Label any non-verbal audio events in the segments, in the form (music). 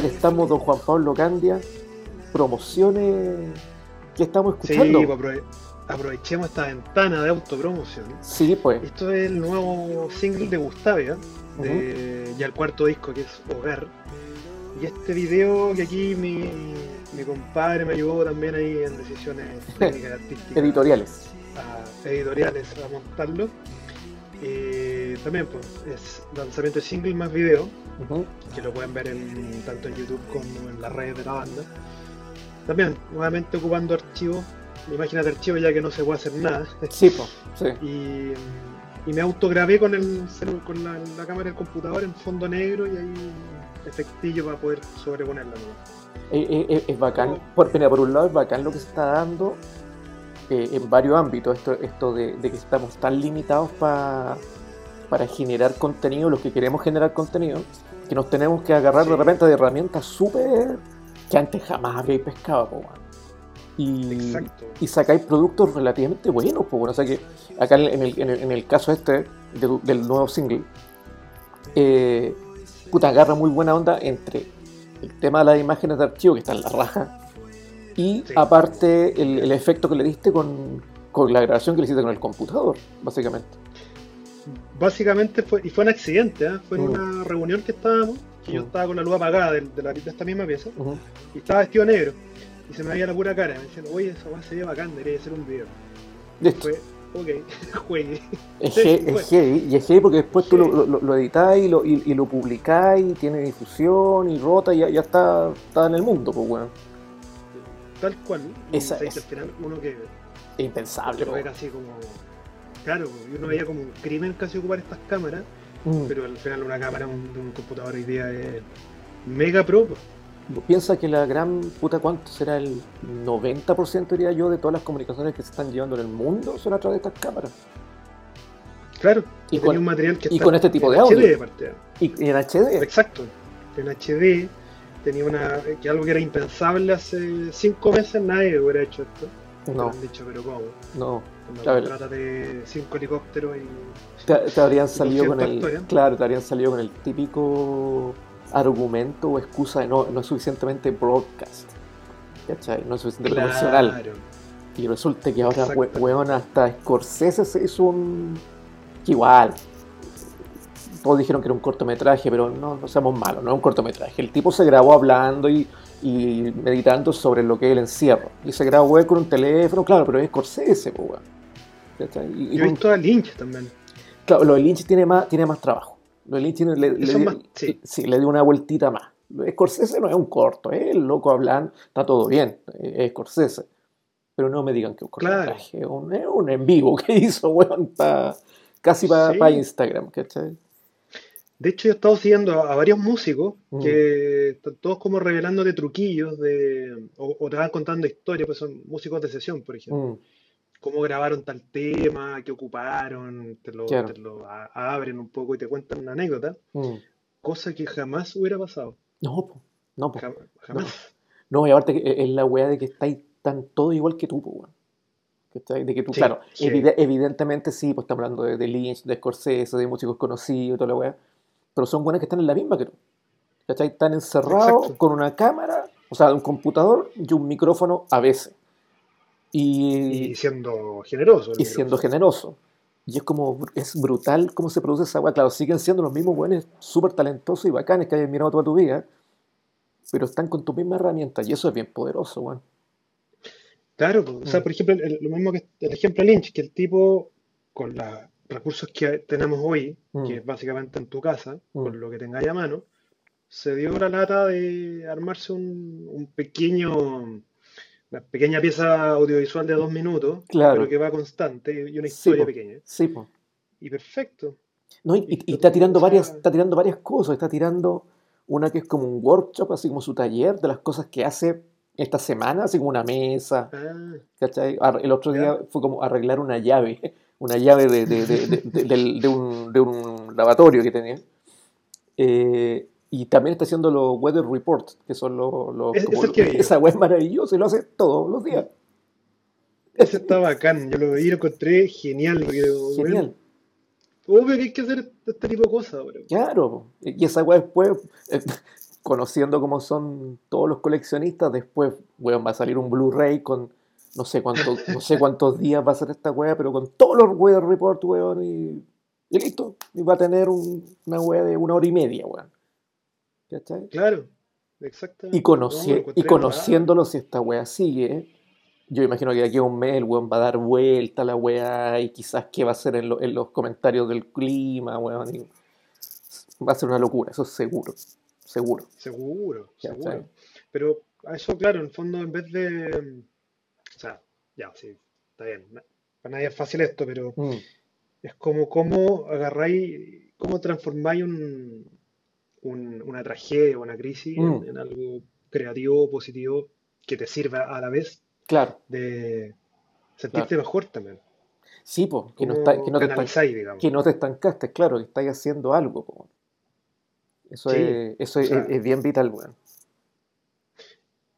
que estamos, don Juan Pablo Candia, promociones que estamos escuchando. Sí, pues aprove- aprovechemos esta ventana de autopromoción. Sí, pues. Esto es el nuevo single de Gustavia, de ya el cuarto disco que es Hogar. Y este video que aquí mi, mi compadre me ayudó también ahí en decisiones técnicas (laughs) artísticas. Editoriales. a editoriales a montarlo. Eh, también pues, es lanzamiento de single más video, que lo pueden ver en, tanto en YouTube como en las redes de la banda. También, nuevamente ocupando archivos, imagínate archivos ya que no se puede hacer nada. Sí, pues. Sí. (laughs) y, y me autograbé con, el, con la, la cámara del computador en fondo negro y ahí efectillo para poder sobreponerla. Eh, eh, eh, es bacán. Por, mira, por un lado es bacán lo que se está dando eh, en varios ámbitos. Esto, esto de, de que estamos tan limitados pa- para generar contenido, los que queremos generar contenido, que nos tenemos que agarrar de repente de herramientas súper que antes jamás habríais pescado, po, y, y sacáis productos relativamente buenos, pues bueno, o sea que acá en el, en el- en el caso este de- del nuevo single, eh, puta, agarra muy buena onda entre el tema de las imágenes de archivo que está en la raja y Sí. aparte el, el efecto que le diste con, con la grabación que le hiciste con el computador, básicamente. Básicamente fue, y fue un accidente, ¿eh? fue en una reunión que estábamos, que yo estaba con la luz apagada de, de la, de esta misma pieza, y estaba vestido negro, y se me veía la pura cara, me decían, oye, esa weá se ve bacán, debería ser un video. (laughs) Listo. Fue, ok, (laughs) juegue. Es, Sí, bueno. heavy, y es heavy porque después tú lo, lo, lo editáis y lo, y, y lo publicáis, y tiene difusión y rota y ya, ya está, está en el mundo, pues bueno. Tal cual. Esa es. uno que impensable, como. Claro, y uno veía como un crimen casi ocupar estas cámaras, Mm. pero al final una cámara de un computador hoy día es mega pro. Piensa que la gran puta, ¿cuánto será el 90% diría yo de todas las comunicaciones que se están llevando en el mundo son a través de estas cámaras? Claro, Y con- un material que y está con este tipo en de audio. HD, aparte. Y, y en HD. Exacto. En HD tenía una que algo que era impensable hace cinco meses nadie hubiera hecho esto. No, han dicho, pero ¿cómo? no. Claro. se trata de cinco helicópteros y Te, te habrían salido con el. historia. Claro, te habrían salido con el típico argumento o excusa de no, no es suficientemente broadcast. ¿Cachai? No es suficientemente profesional. Claro. Y resulta que ahora, we- weón, hasta Scorsese se hizo un. igual. Todos dijeron que era un cortometraje, pero no, no seamos malos, no es un cortometraje. El tipo se grabó hablando y, y meditando sobre lo que es el encierro. Y se grabó con un teléfono, claro, pero es Scorsese, pues, weón. Y- Yo he visto a Lynch también. Claro, lo de Lynch tiene más, tiene más trabajo. Lo de Lynch tiene- le, le más- sí. sí, le dio una vueltita más. De Scorsese no es un corto, ¿eh? el loco hablando, está todo bien, eh, es Scorsese. Pero no me digan que un Claro. cortometraje, es un, un en vivo que (laughs) hizo, weón, pa- casi para Sí. Instagram, ¿cachai? De hecho, yo he estado siguiendo a, a varios músicos Mm. que todos como revelándote truquillos de, o, o te van contando historias, pues son músicos de sesión, por ejemplo. Mm, Cómo grabaron tal tema, qué ocuparon, te lo, Claro. te lo abren un poco y te cuentan una anécdota, mm. cosa que jamás hubiera pasado. No, po, no, po. Jam- jamás. No, y aparte que es la weá de que estáis tan todo igual que tú, po, weón. ¿Cachai? De que tú, Sí, claro, sí. evidentemente sí, pues estamos hablando de, de Lynch, de Scorsese, de músicos conocidos toda la weá, pero son buenas que están en la misma que tú. ¿Cachai? Están encerrados Exacto. con una cámara, o sea, un computador y un micrófono a veces. Y, Y siendo generoso. y siendo generoso. Y es como, es brutal cómo se produce esa weá. Claro, siguen siendo los mismos buenos súper talentosos y bacanes que hayas mirado toda tu vida, pero están con tu misma herramienta y eso es bien poderoso, weón. Claro, o sea, Mm. por ejemplo, el, lo mismo que el ejemplo de Lynch, que el tipo, con los recursos que tenemos hoy, Mm. que es básicamente en tu casa, Mm. con lo que tengáis a mano, se dio la lata de armarse un, un pequeño, una pequeña pieza audiovisual de dos minutos, Claro. pero que va constante y una historia po. pequeña. Sí, pues. Y perfecto. No, y, y- y está tirando varias, está tirando varias cosas, está tirando una que es como un workshop, así como su taller de las cosas que hace esta semana, así como una mesa, Ah, El otro día fue como arreglar una llave, (laughs) una llave de, de- un, de un lavatorio que tenía. Eh, y también está haciendo los weather reports, que son los... los- Es- como es el que (laughs) esa web es maravillosa y lo hace todos los días. ese está bacán, yo lo vi y lo encontré genial. Genial. Obvio que hay que hacer este tipo de cosas ahora. Claro, y esa weá después, eh, conociendo cómo son todos los coleccionistas, después, weón, va a salir un Blu-ray con no sé cuántos, no sé cuántos días va a ser esta weá, pero con todos los weather report, weón, y, y listo. Y va a tener un- una weá de una hora y media, weón. ¿Cachai? Claro, exactamente. Y, conoci- No, y conociéndolo, si esta weá sigue, yo imagino que de aquí a un mes el weón va a dar vuelta a la weá y quizás qué va a hacer en, lo- en los comentarios del clima, weón. y va a ser una locura, eso es seguro. Seguro. Seguro, seguro. Pero a eso, claro, en el fondo, en vez de. O sea, ya, sí, está bien. Para nadie es fácil esto, pero Mm, es como cómo agarráis, cómo transformáis un, un- una tragedia o una crisis en, Mm. en algo creativo, positivo, que te sirva a la vez claro, de sentirte mejor también. sí, po, que no, está- que no te que no te estancaste, claro, que estáis haciendo algo. po. Eso, Sí, es, eso es, bien vital, weón.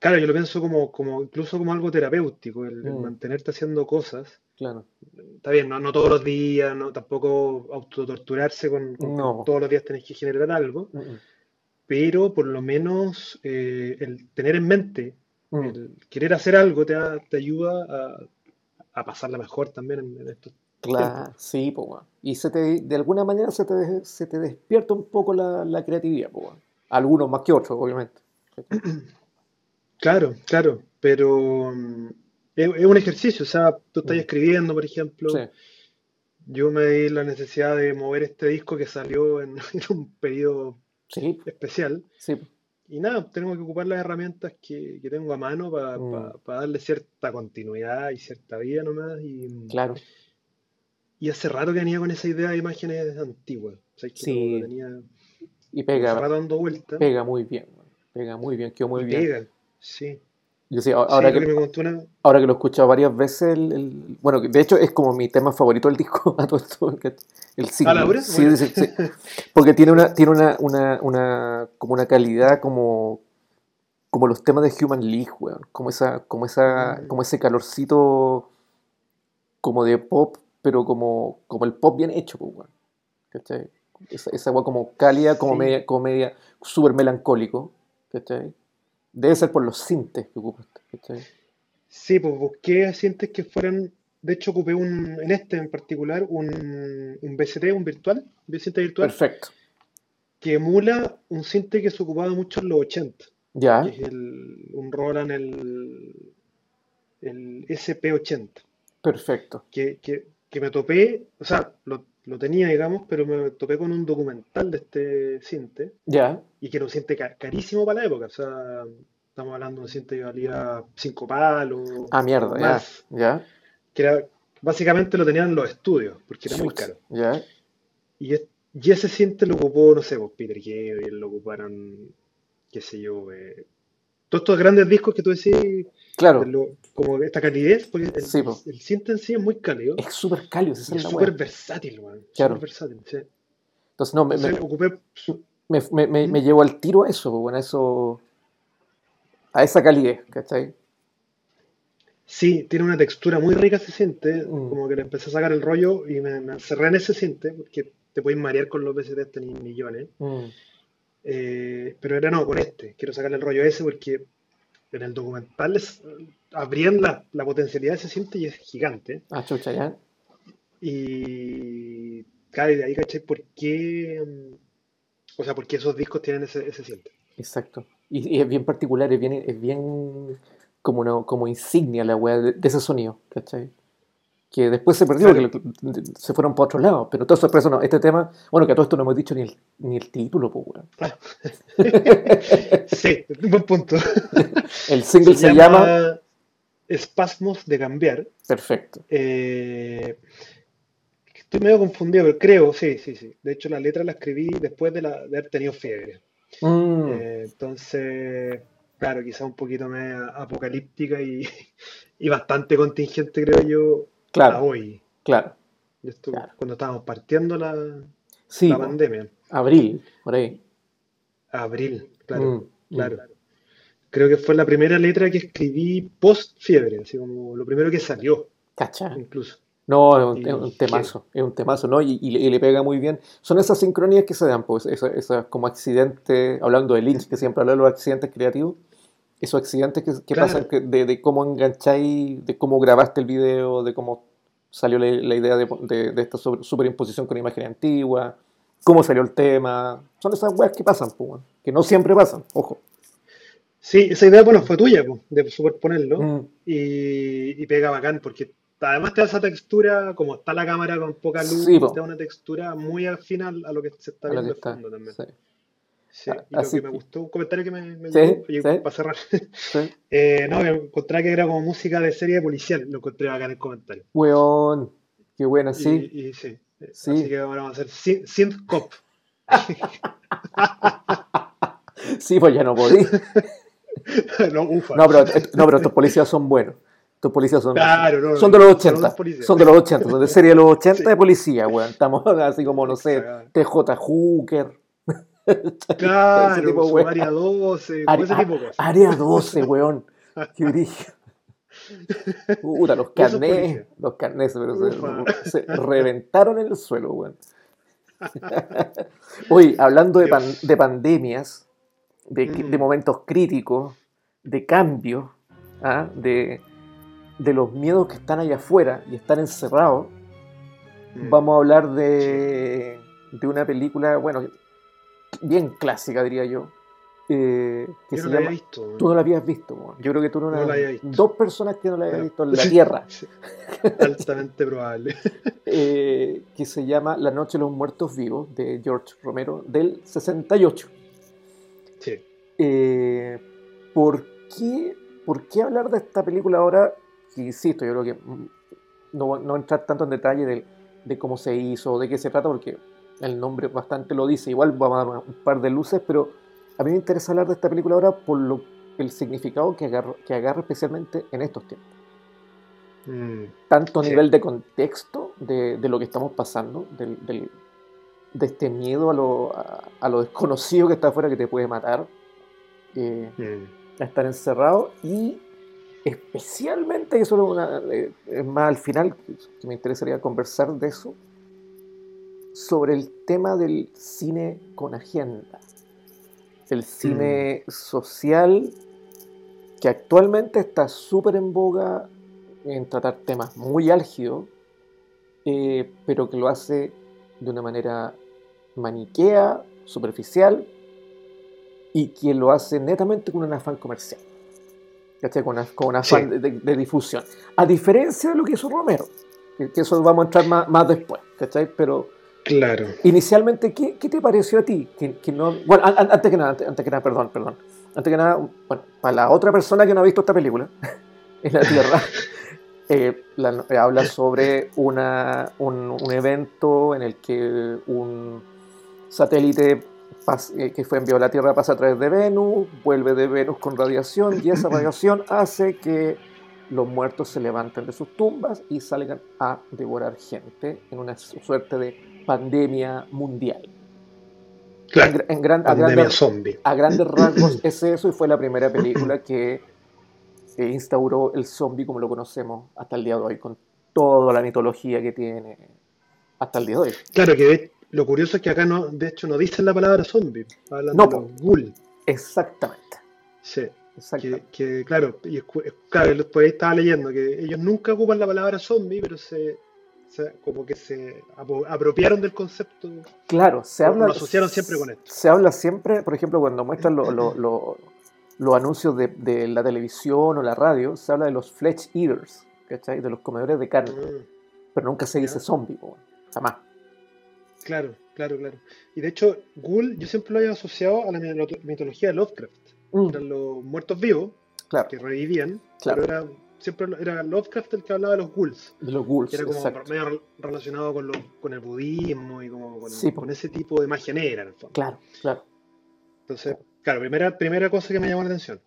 Claro, yo lo pienso como, como incluso como algo terapéutico, el, el Mm. mantenerte haciendo cosas. Claro. Está bien, no, no todos los días, no, tampoco autotorturarse con, con- No. todos los días tenés que generar algo, Mm, mm. pero por lo menos eh, el tener en mente, Mm. el querer hacer algo te, te ayuda a, a pasarla mejor también en, en estos Claro, tiempos. sí, weón. Y se te, de alguna manera se te, se te despierta un poco la, la creatividad, weón. Algunos más que otros, obviamente. (clears throat) Claro, claro, pero mm, es, es un ejercicio, o sea, tú estás Mm. escribiendo, por ejemplo, Sí, yo me di la necesidad de mover este disco que salió en, (laughs) en un periodo sí, especial. sí. Y nada, tengo que ocupar las herramientas que, que tengo a mano para Mm. darle cierta continuidad y cierta vida nomás. Y, claro. y hace rato que venía con esa idea de imágenes antiguas. O sea, que Sí. tenía Y pega, rato dando vuelta. pega muy bien. Pega muy bien, quedó muy y bien. pega, sí. Yo sí, a- Sí, ahora lo que que, me contó una. ahora que lo he escuchado varias veces, el, el- bueno, de hecho es como mi tema favorito del disco, (laughs) a todo esto, el ¿Ah, Laura? single. Sí, Bueno. sí, sí. Porque tiene una, tiene una, una, una, como una calidad como, como los temas de Human League, weón. Como esa, como esa, Mm. como ese calorcito como de pop, pero como, como el pop bien hecho, pues, weón. ¿Cachai? Esa, esa weá como cálida, como Sí. media, como media, súper melancólico, ¿cachai? Debe ser por los sintes que ocupas, ¿cachai? Sí, pues busqué asientos que fueran. De hecho, ocupé un, en este en particular un, un VST, un virtual, un virtual, Perfecto. que emula un sinte que se ocupaba mucho en los 80. Ya, que es el, un Roland, el, el SP80, perfecto. que, que, que me topé, o sea, lo, lo tenía, digamos, pero me topé con un documental de este cinte, Ya, y que era un cinte ca- carísimo para la época, o sea, estamos hablando de un cinte que valía 5 palos ah, mierda, ya, que era, básicamente lo tenían en los estudios, porque era muy caro. Ya, Y, es- y ese cinte lo ocupó, no sé, pues Peter Gabriel, lo ocuparon, qué sé yo, eh, todos estos grandes discos que tú decís, claro, lo- como esta calidez, porque el, Sí, po. el cinta en sí es muy cálido es súper cálido, es súper versátil, weón. Claro. Súper versátil, sí. Entonces, no, me, me, ocupé, me, me, me- me llevó al tiro a eso, bueno, a eso, a esa calidez, ¿cachai? sí, tiene una textura muy rica ese cinte, Mm. como que le empecé a sacar el rollo y me, encerré en ese cinte, porque te puedes marear con los VST, tenéis millones. Mm, Eh, pero era no, con este, quiero sacarle el rollo ese porque en el documental les, abrían la, la potencialidad de ese cinte y es gigante. Ah, chucha, ya. Y y de ahí caché por qué, mm, o sea, por qué esos discos tienen ese, ese cinte. Exacto. Y, y es bien particular, es bien, es bien como, una, como insignia la weá de, de ese sonido, ¿cachai? Que después se perdió, porque se fueron para otro lado. Pero todo sorpresa no. Este tema, bueno, que a todo esto no hemos dicho ni el, ni el título, pues, weón. (laughs) Sí, buen punto. El single se, Se llama... llama Espasmos de cambiar. Perfecto. Eh, estoy medio confundido, pero creo, sí, sí, sí. De hecho, la letra la escribí después de, la, de haber tenido fiebre. Mm, Eh, entonces, claro, quizá un poquito más apocalíptica y, (laughs) y bastante contingente, creo yo, a claro, hoy. claro. Esto, Claro. Cuando estábamos partiendo la, Sí, la pandemia. abril, por ahí. Abril, claro, Mm, mm. claro. Creo que fue la primera letra que escribí post fiebre, así como lo primero que salió, Cacha. incluso. No, es un, temazo, es un temazo, ¿no? Y, y le, y le pega muy bien. Son esas sincronías que se dan, pues, esas, esas como accidentes, hablando de Lynch, que siempre habla de los accidentes creativos, esos accidentes que, que Claro. pasan, que- de, de cómo engancháis, de cómo grabaste el video, de cómo salió la, la idea de, de- de esta sobre- superimposición con imagen antigua, cómo salió el tema. Son esas weas que pasan, pues, que no siempre pasan, ojo. Sí, esa idea, bueno, fue tuya, po, de superponerlo. Mm, Y, y pega bacán, porque además te da esa textura, como está la cámara con poca luz, Sí, te da una textura muy al- a lo que se está viendo está, fondo también. sí, Sí, y lo que me gustó, un comentario que me, me Sí, llegó, oye, sí. para cerrar, sí. (laughs) eh, no, que encontré que era como música de serie policial, lo encontré acá en el comentario. Weón, qué buena, sí. Y, y sí, eh, Sí. así que ahora vamos a hacer Synth, Cop. (laughs) Sí, pues ya no podí. (laughs) no, ufa. No, pero, eh, no, pero estos policías son buenos. Estos policías son, Claro, no, son de los son 80. unos policías. Son de los 80. Son de serie de los 80 Sí. de policía, weón. Estamos así como, no sé. TJ Hooker. Claro, tipo área 12, Are- ese tipo de cosas. Área 12, weón. Qué brillo. Puta, los (laughs) carnés. Los carnés, pero se, (laughs) se reventaron en el suelo, weón. (laughs) Oye, hablando de, pan- de pandemias, de, Mm. de momentos críticos, de cambios, ¿ah? de, de los miedos que están allá afuera y están encerrados, Mm. vamos a hablar de, de una película, bueno, bien clásica, diría yo, eh, que Yo se no la llama... había visto. Tú no la habías visto, yo creo que tú no, No la había visto. Dos personas que no la habían Ya. visto en la Tierra, (laughs) altamente probable. (laughs) eh, que se llama La Noche de los Muertos Vivos, de George Romero, del 68. Sí. Eh, ¿por, qué, ¿Por qué hablar de esta película ahora? Que, insisto, yo creo que no, no entrar tanto en detalle de, de cómo se hizo, de qué se trata, porque el nombre bastante lo dice. Igual vamos a dar un par de luces, pero a mí me interesa hablar de esta película ahora por lo, el significado que agarra, que agarra especialmente en estos tiempos. Mm, Tanto a Sí. nivel de contexto de, de lo que estamos pasando, del, del- de este miedo a lo, a, a lo desconocido que está afuera que te puede matar. eh, mm. a estar encerrado y especialmente, eso es, una- eh, es más al final, que me interesaría conversar de eso, sobre el tema del cine con agenda, el cine social que actualmente está súper en boga en tratar temas muy álgidos, eh, pero que lo hace de una manera maniquea, superficial, y que lo hace netamente con un afán comercial. ¿cachai? Con, un afán Sí. de, de- de difusión. A diferencia de lo que hizo Romero, que, que eso vamos a entrar más, más después, ¿cachai? Pero Claro. inicialmente, ¿qué, qué te pareció a ti? Que, que no, bueno, an- an- antes que nada, antes, antes que nada, perdón, perdón. Antes que nada, bueno, para la otra persona que no ha visto esta película, (laughs) en la Tierra, (laughs) eh, la- eh, habla sobre una, un, un evento en el que un satélite pas- eh, que fue enviado a la Tierra pasa a través de Venus, vuelve de Venus con radiación y esa radiación (laughs) hace que los muertos se levanten de sus tumbas y salgan a devorar gente en una suerte de pandemia mundial. En, Claro. en gran- a, grandes, zombie. a grandes rasgos es eso y fue la primera película que eh, instauró el zombie como lo conocemos hasta el día de hoy, con toda la mitología que tiene hasta el día de hoy. Claro que de- lo curioso es que acá no, de hecho no dicen la palabra zombie, hablan No, de los ghoul. Exactamente. Sí, que, que, claro, y claro, por ahí estaba leyendo que ellos nunca ocupan la palabra zombie, pero se, se- como que se apropiaron del concepto. Claro, se habla. lo asociaron siempre con esto. Se habla siempre, por ejemplo, cuando muestran lo- lo- lo- los anuncios de, de la televisión o la radio, se habla de los flesh eaters, ¿cachai? De los comedores de carne. Ah, Pero nunca se dice Ya. zombie, jamás. claro, claro, claro. Y de hecho, ghoul yo siempre lo había asociado a la mito- mitología de Lovecraft. Mm, Eran los muertos vivos claro, que revivían, Claro. pero era, siempre era Lovecraft el que hablaba de los ghouls. de los ghouls, que era como exacto. medio rel- relacionado con, lo- con el budismo y como con, Sí, po. con ese tipo de magia negra en el fondo. Claro, claro. Entonces, claro, primera, primera cosa que me llamó la atención.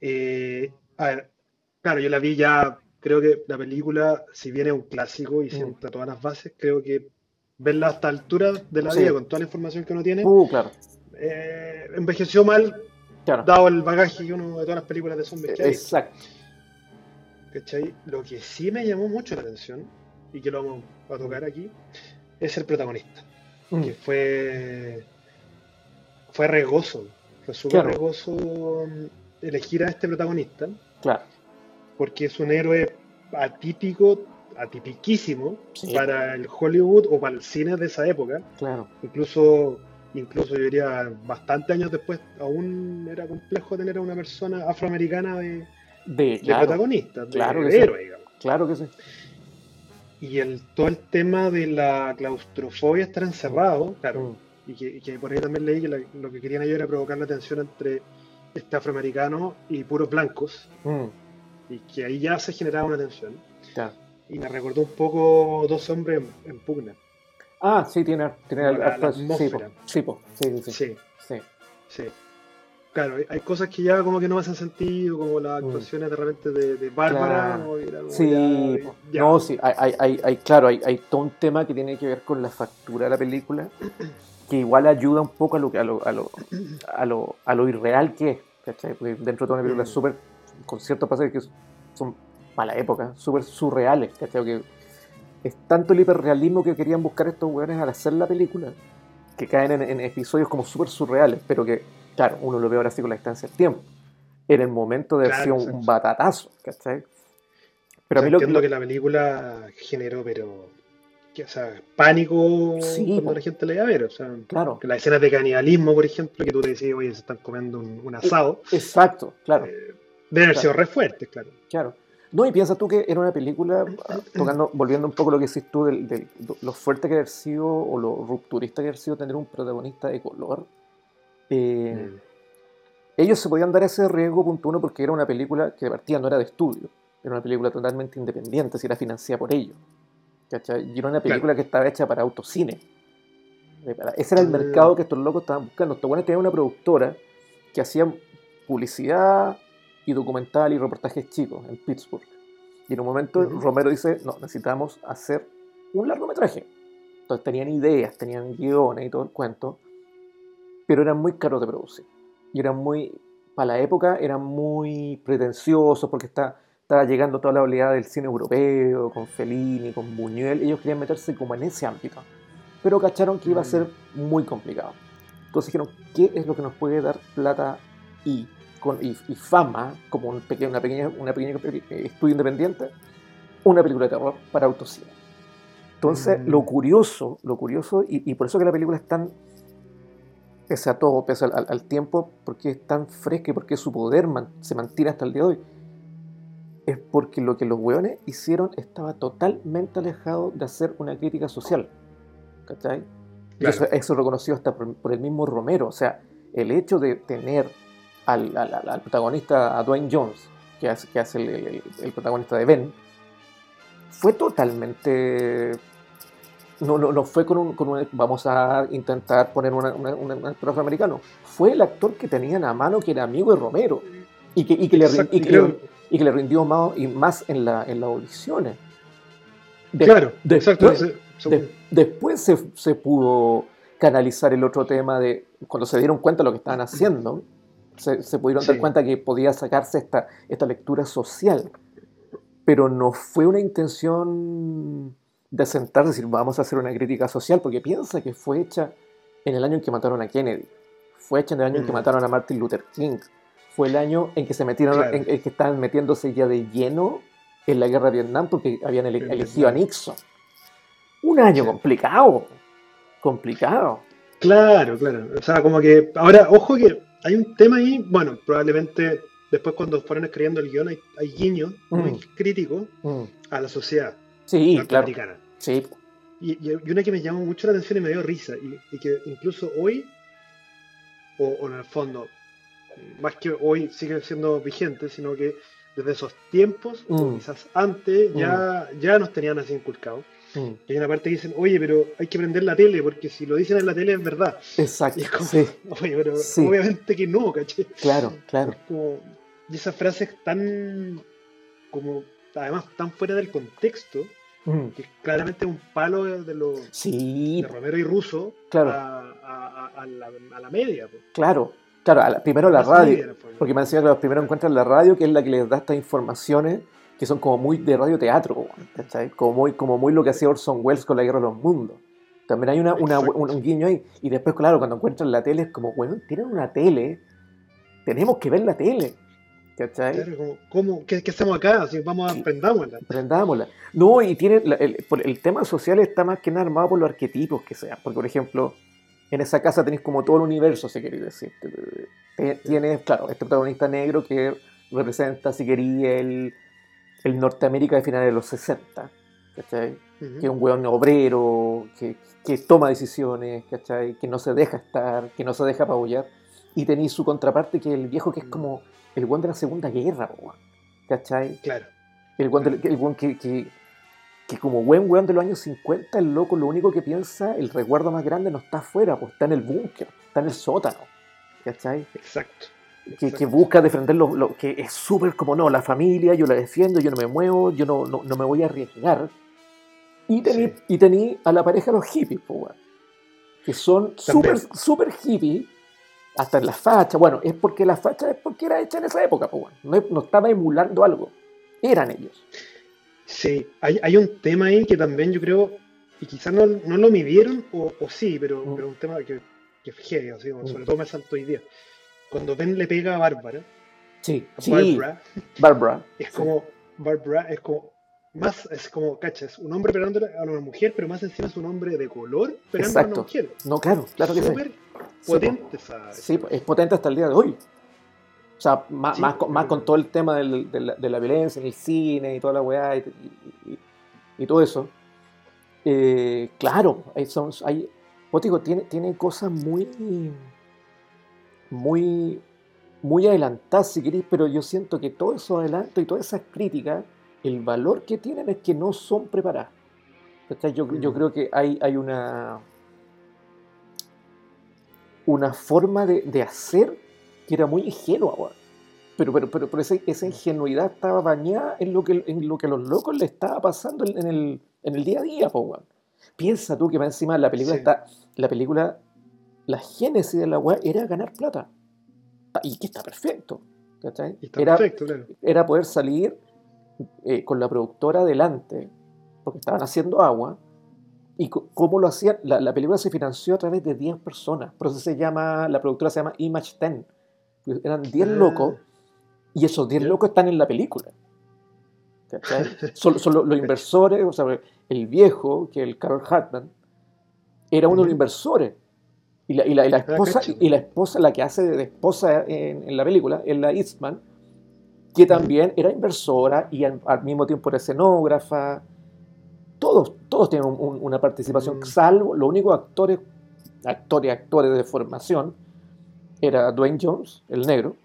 Eh, a ver, claro, yo la vi ya, creo que la película, si bien es un clásico y sienta todas las bases, creo que verla a esta altura de la Sí. vida, con toda la información que uno tiene, Uh, claro, eh, envejeció mal, claro. dado el bagaje que uno de todas las películas de zombies que hay. Exacto. ¿Cachai? Lo que sí me llamó mucho la atención y que lo vamos a tocar aquí, es el protagonista. Mm, Que fue. Fue regoso. Fue súper Claro. regoso elegir a este protagonista. claro. Porque es un héroe atípico, atipiquísimo Sí. para el Hollywood o para el cine de esa época. Claro. Incluso, incluso yo diría, bastante años después, aún era complejo tener a una persona afroamericana de, De, de claro, protagonista, de, claro que de sí. héroe, digamos. claro que sí. Y el, todo el tema de la claustrofobia, estar encerrado, claro, Mm, y que, y que por ahí también leí que la- lo que querían ellos era provocar la tensión entre este afroamericano y puros blancos, mm, y que ahí ya se generaba una tensión. claro. Y me recordó un poco dos hombres en, en pugna. Ah, sí, tiene, tiene la- harta- la sí, atmósfera. po, sí, po, sí, sí, sí, Sí, sí. Claro, hay- cosas que ya como que no me hacen sentido, como las Mm. actuaciones de repente de, de Bárbara. Claro. Sí, ya- po. ya. no, sí, hay, hay, hay, claro, hay, hay todo un tema que tiene que ver con la factura de la película, (coughs) que igual ayuda un poco a lo, que- a lo, a lo, a lo, a lo irreal que es, ¿cachai? Porque dentro de toda una película Mm. súper, con ciertos pasajes que son, para la época, súper surreales, ¿cachai? Que es tanto el hiperrealismo que querían buscar estos weones al hacer la película, que caen en, en episodios como súper surreales, pero que, claro, uno lo ve ahora así con la distancia del tiempo. En el momento de haber Claro, sido un batatazo, ¿cachai? Pero O a mí lo, entiendo lo- que la película generó, pero. que, o sea, pánico Sí, cuando la gente la iba a ver. O sea, Claro, que las escenas de canibalismo, por ejemplo, que tú te decías, oye, se están comiendo un, un asado, exacto, claro, eh, deben haber Claro. sido re fuertes, claro. claro. No, y piensa tú que era una película, tocando, volviendo un poco a lo que decís tú, del, del- lo fuerte que haber sido, o lo rupturista que haber sido tener un protagonista de color. Eh, Mm. ellos se podían dar ese riesgo, punto uno, porque era una película que de partida no era de estudio, era una película totalmente independiente, si era financiada por ellos. ¿cachai? Y era una película que estaba hecha para autocine. Eh, Ese era el Ah. mercado que estos locos estaban buscando. Estos buenos tenían una productora que hacía publicidad y documental y reportajes chicos en Pittsburgh. Y en un momento Ujú. Romero dice, no, necesitamos hacer un largometraje. Entonces tenían ideas, tenían guiones y todo el cuento, pero eran muy caros de producir. Y eran muy, para la época, eran muy pretenciosos porque está, estaba llegando toda la oleada del cine europeo, con Fellini, con Buñuel. Ellos querían meterse como en ese ámbito. Pero cacharon que iba a Mm. ser muy complicado. Entonces dijeron, ¿qué es lo que nos puede dar plata y, con, y, y fama como un pequeño, una pequeña, una pequeña eh, estudio independiente? Una película de terror para autocine. Entonces, Mm. lo curioso, lo curioso, y, y por eso que la película es tan, pese a todo, pese al, al- al tiempo, porque es tan fresca y porque su poder man- se mantiene hasta el día de hoy, es porque lo que los hueones hicieron estaba totalmente alejado de hacer una crítica social. ¿Cachai? Claro. eso, eso reconocido hasta por, por el mismo Romero. O sea, el hecho de tener al- al protagonista, a Dwayne Jones, que hace, que hace el, el- el protagonista de Ben, fue totalmente. No, no, no fue con un, con un- Vamos a intentar poner una- una- una- un actor afroamericano. Fue el actor que tenían a mano, que era amigo de Romero. Y que, y que, le, y que, le- y que le rindió más, y más en, la, en las audiciones. De- claro, después- exacto. de- después se, se pudo canalizar el otro tema de cuando se dieron cuenta de lo que estaban haciendo, se, se pudieron dar cuenta que podía sacarse esta, esta lectura social. Pero no fue una intención de sentarse y decir vamos a hacer una crítica social, porque piensa que fue hecha en el año en que mataron a Kennedy, fue hecha en el año en que Mm. mataron a Martin Luther King, fue el año en que se metieron, Claro. en, en que estaban metiéndose ya de lleno en la guerra de Vietnam porque habían ele- elegido a. Nixon. Un año Sí. complicado. Complicado. Claro, claro. O sea, como que. Ahora, ojo que hay un tema ahí. Bueno, probablemente después, cuando fueron escribiendo el guion, hay, hay guiños muy Mm. críticos Mm. a la sociedad Sí, claro. Sí. Y, una que me llamó mucho la atención y me dio risa, y, y que incluso hoy, o, o en el fondo, más que hoy sigue siendo vigente, sino que desde esos tiempos, o Mm. quizás antes, ya, ya nos tenían así inculcados. Mm. Y hay una parte que dicen, oye, pero hay que prender la tele, porque si lo dicen en la tele es verdad. Exacto. Y es como, Sí, (laughs) oye, pero Sí. obviamente que no, ¿caché? claro, claro. Es como, y esas frases tan, como, además tan fuera del contexto, Mm. que claramente es un palo de los Sí, de Romero y Russo Claro. a, a- a- a la, a la media. po. claro. Claro, la- primero la radio. fondo. Porque me decía que los primeros encuentran la radio, que es la que les da estas informaciones que son como muy de radioteatro, ¿cachai? Como muy, como muy lo que hacía Orson Welles con la Guerra de los Mundos. También hay una, una- un guiño ahí. Y después, claro, cuando encuentran la tele, es como, bueno, tienen una tele, tenemos que ver la tele, ¿cachai? Claro, como, ¿cómo? ¿Qué, qué hacemos acá? Así, vamos a aprendámosla. Prendámosla. No, y tiene la- el, el tema social está más que nada armado por los arquetipos que sean. Porque, por ejemplo, en esa casa tenéis como todo el universo, si queréis decir. Tienes, claro, este protagonista negro que representa, si quería, el, el Norteamérica de finales de los 60. ¿Cachai? Que es un weón obrero, que, que toma decisiones, ¿cachai? Que no se deja estar, que no se deja apabullar. Y tenéis su contraparte, que es el viejo que es como el weón de la Segunda Guerra, po, weón. ¿cachai? Claro. El del- el weón que, que, que como buen weón de los años 50, el loco lo único que piensa, el recuerdo más grande no está afuera, pues está en el búnker, está en el sótano. ¿Cachai? Exacto. Que, busca defender lo, lo- que es súper como no, la familia, yo la defiendo, yo no me muevo, yo no, no, no me voy a arriesgar. Y tení, Sí. y tení a la pareja los hippies, pues, weón, que son súper súper hippies, hasta en la facha. Bueno, es porque la facha es porque era hecha en esa época, pues, weón. no, no estaba emulando algo, eran ellos. Sí, hay, hay un tema ahí que también yo creo, y quizás no, no lo midieron, o, o sí, pero, Mm. pero un tema que, que heavy, así, Mm. sobre todo me saltó hoy día. Cuando Ben le pega a Bárbara, Sí, a sí, Barbara, Barbara. es sí. como, Barbara es como, más, es como, cachas, un hombre pegando a una mujer, pero más encima es un hombre de color pegando a una mujer. No, claro, claro que sí. Súper Sí, potente esa. Sí, es potente hasta el día de hoy. O sea, más, Sí, más, con, más con todo el tema del- de, la, de la violencia en el cine y toda la weá y, y- y- y todo eso. Eh, claro, hay, son, hay, digo, tiene, tiene cosas muy, muy, muy adelantadas, si queréis, pero yo siento que todo eso adelanto y todas esas críticas, el valor que tienen es que no son preparadas. Yo, yo Mm. creo que hay, hay una, una forma de, de hacer que era muy ingenua. Pero, pero, pero, pero esa, esa ingenuidad estaba bañada en lo que, en lo que a los locos le estaba pasando en, en el, en el día a día, po. Piensa tú que más encima la película Sí. está. La película, la génesis de la weá era ganar plata. Y que está perfecto. está Era, perfecto, claro. era poder salir eh, con la productora adelante, porque estaban haciendo agua, y cómo lo hacían. La, la película se financió a través de 10 personas, por eso se llama, la productora se llama Image 10. Pues Eran 10 Ah. locos, y esos 10 Ya. locos están en la película. (laughs) Son, son los, inversores, o sea, el viejo, que el Carol Hartman, era uno de los inversores. Y la, y la- y la esposa, y la esposa, la que hace de esposa en, en la película, es la Eastman, que también era inversora y al, al mismo tiempo era escenógrafa. Todos, todos tienen un- un- una participación, Mm. salvo los únicos actores, actores, actores de formación, era Dwayne Jones, el negro,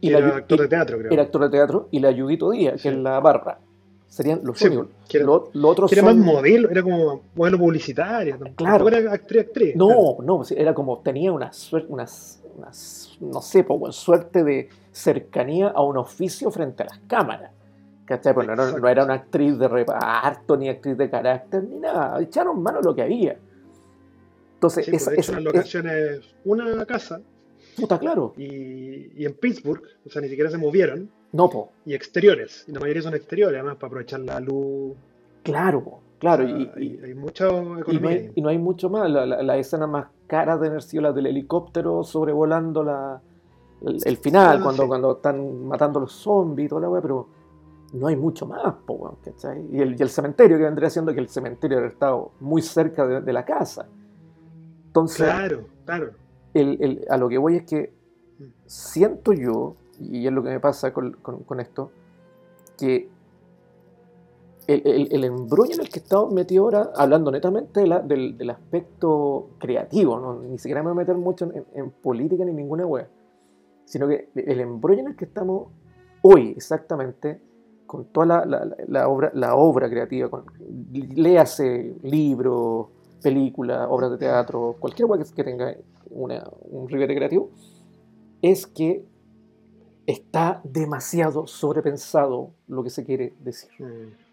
y la era Yu- actor de teatro, creo. era actor de teatro, y la Judito Díaz, Sí. que es la barra. Serían los Sí, únicos. que era- Lo, lo otro Que era son- más modelo, era como modelo publicitaria. tampoco Claro. era actriz, actriz. No, claro. no, era como tenía una suerte, unas, unas, no sé, po, weón, suerte de cercanía a un oficio frente a las cámaras. ¿Cachai? Pues no, era- no era una actriz de reparto, ni actriz de carácter, ni nada. Echaron mano lo que había. Entonces, Sí, pues, esa, de hecho, esa- las es- locaciones, una casa puta, claro. y, y en Pittsburgh, o sea, ni siquiera se movieron, No, po, y exteriores, y la mayoría son exteriores, además para aprovechar la luz. claro, po, claro. y, y- hay y no hay, ahí. y no hay mucho más. La, la, la escena más cara de haber sido la del helicóptero sobrevolando la, el, el final, Ah, cuando, sí. cuando están matando a los zombies y toda la weá, pero no hay mucho más, po, ¿cachai? Y el, y el cementerio, que vendría siendo que el cementerio habría estado muy cerca de, de la casa. Entonces, Claro, claro. el- el- a lo que voy es que Mm. siento yo, y es lo que me pasa con, con- con esto, que el, el- el embrollo en el que estamos metidos ahora, hablando netamente de la- del, del aspecto creativo, ¿no? ni siquiera me voy a meter mucho en, en política ni ninguna web, sino que el embrollo en el que estamos hoy exactamente, con toda la, la- la- obra, la obra creativa, con, léase libros, películas, obras de teatro, cualquier web que, que tenga una- un ribete creativo, es que está demasiado sobrepensado lo que se quiere decir. Mm,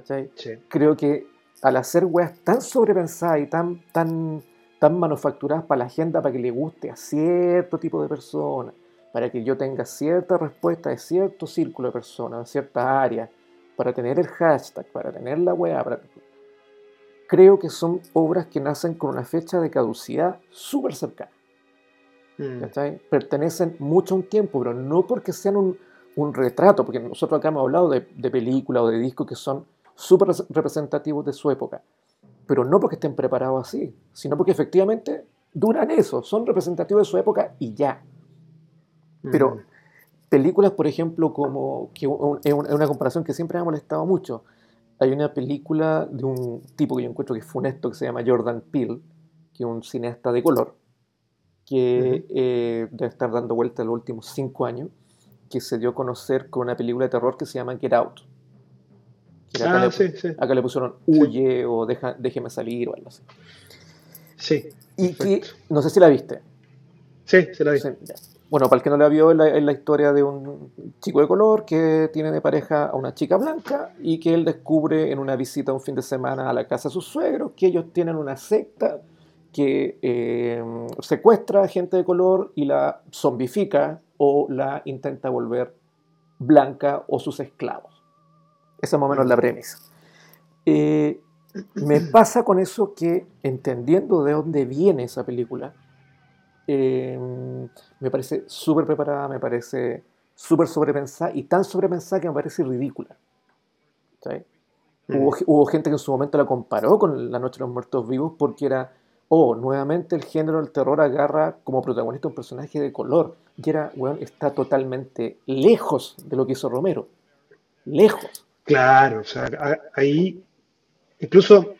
¿cachai? sí. Creo que al hacer weas tan sobrepensadas y tan, tan, tan manufacturadas para la agenda, para que le guste a cierto tipo de personas, para que yo tenga cierta respuesta de cierto círculo de personas, de cierta área, para tener el hashtag, para tener la. Para... Creo que son obras que nacen con una fecha de caducidad súper cercana. Mm. ¿cachai? Pertenecen mucho a un tiempo, pero no porque sean un, un retrato, porque nosotros acá hemos hablado de, de películas o de discos que son súper res- representativos de su época, pero no porque estén preparados así, sino porque efectivamente duran eso, son representativos de su época y ya. Pero Mm. películas, por ejemplo, como que es un- es una comparación que siempre me ha molestado mucho. Hay una película de un tipo que yo encuentro que es funesto, que se llama Jordan Peele, que es un cineasta de color, que Ujú. eh, debe estar dando vuelta los últimos cinco años, que se dio a conocer con una película de terror que se llama Get Out. Acá, Ah, le, sí, sí. acá le pusieron Huye o Deja- Déjeme salir o algo así. Sí, Y que, no sé si la viste. sí, se la vi. Bueno, para el que no la vio, es la, historia de un chico de color que tiene de pareja a una chica blanca y que él descubre en una visita un fin de semana a la casa de sus suegros que ellos tienen una secta que eh, secuestra a gente de color y la zombifica o la intenta volver blanca o sus esclavos. Esa es más o menos la premisa. Eh, me (clears throat) pasa con eso que, entendiendo de dónde viene esa película, eh, me parece súper preparada, me parece súper sobrepensada y tan sobrepensada que me parece ridícula. ¿sabes? Mm. Hubo, hubo gente que en su momento la comparó con La Noche de los Muertos Vivos porque era, oh, nuevamente el género del terror agarra como protagonista un personaje de color. Y era, weón, está totalmente lejos de lo que hizo Romero. Lejos. Claro, o sea, ahí incluso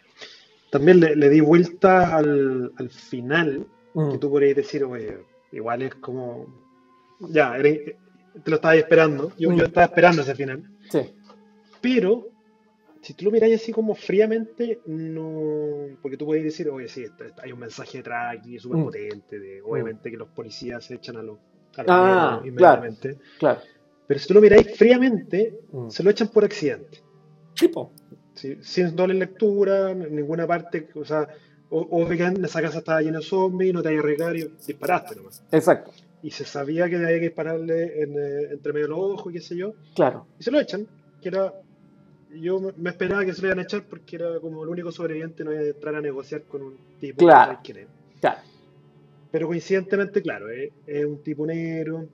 también le, le di vuelta al, al final, Mm, que tú podrías decir, oye, igual es como, ya, te lo estabas esperando, yo, yo Mm. estaba esperando ese final, sí, pero si tú lo miráis así como fríamente, no, porque tú podrías decir, oye, sí, está- está- hay un mensaje detrás aquí súper Mm. potente, de obviamente que los policías se echan a los a los Ah, negros claro. inmediatamente, claro. Pero si tú lo miráis fríamente, Mm. se lo echan por accidente. Tipo. Sí, sin doble lectura, en ninguna parte, o sea, o, o que en esa casa estaba llena de zombies, no te hay arriesgar y disparaste nomás. Exacto. Y se sabía que había que dispararle en, eh, entre medio de los ojos y qué sé yo, Claro. y se lo echan, que era, yo me- esperaba que se lo iban a echar porque era como el único sobreviviente, no iba a entrar a negociar con un tipo Claro. que no sabes quién es. Claro. Pero coincidentemente, claro, es, es un tipo negro,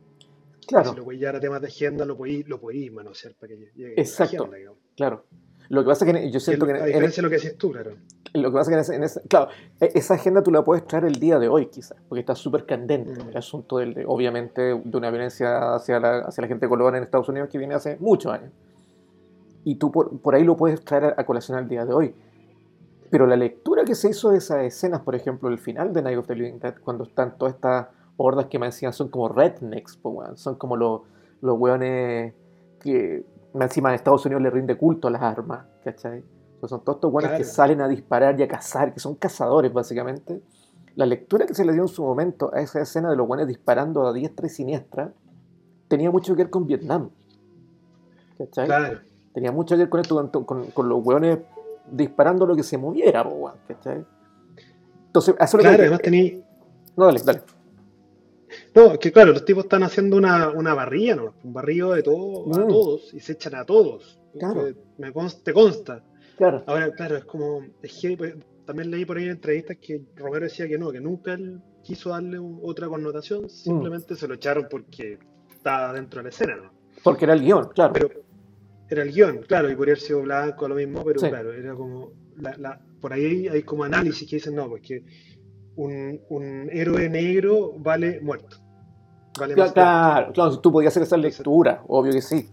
Claro. si lo podéis llevar a temas de agenda, lo podéis, lo podéis manosear para que llegue Exacto. a la agenda, digamos. Claro. Lo que pasa es que yo siento que a en- en- diferencia de lo que decís tú, claro. Lo que pasa es que en ese, en ese- claro, e- esa agenda tú la puedes traer el día de hoy, quizás, porque está súper candente Mm. el asunto, del, de, obviamente, de una violencia hacia la, hacia la gente de color en Estados Unidos que viene hace muchos años. Y tú por, por ahí lo puedes traer a, a colación al día de hoy. Pero la lectura que se hizo de esas escenas, por ejemplo, el final de Night of the Living Dead, cuando están todas estas hordas que me decían son como rednecks, po, weón, son como los, los weones que más encima en Estados Unidos le rinde culto a las armas, ¿cachai? Pues son todos estos weones que salen a disparar y a cazar, que son cazadores básicamente. La lectura que se le dio en su momento a esa escena de los weones disparando a diestra y siniestra tenía mucho que ver con Vietnam. ¿Cachai? Claro. Tenía mucho que ver con esto, con, con- con los weones disparando lo que se moviera, po, weón, ¿cachai? Entonces, eso Claro, que... además tení, No, dale, dale. No, que claro, los tipos están haciendo una, una barrilla, ¿no? Un barrido de todo, a Mm. todos y se echan a todos. Claro. Me consta, te consta. Claro. Ahora, claro, es como. es que, pues, también leí por ahí en entrevistas que Romero decía que no, que nunca él quiso darle otra connotación, simplemente se lo echaron porque estaba dentro de la escena, ¿no? Porque era el guion, claro. Pero era el guion, claro, y podría haber sido blanco, lo mismo, pero Sí. claro, era como. La, la- por ahí hay como análisis que dicen, no, pues que un, un héroe negro vale muerto. Vale Cla- más Claro, claro, tú podías hacer esa lectura, obvio que sí,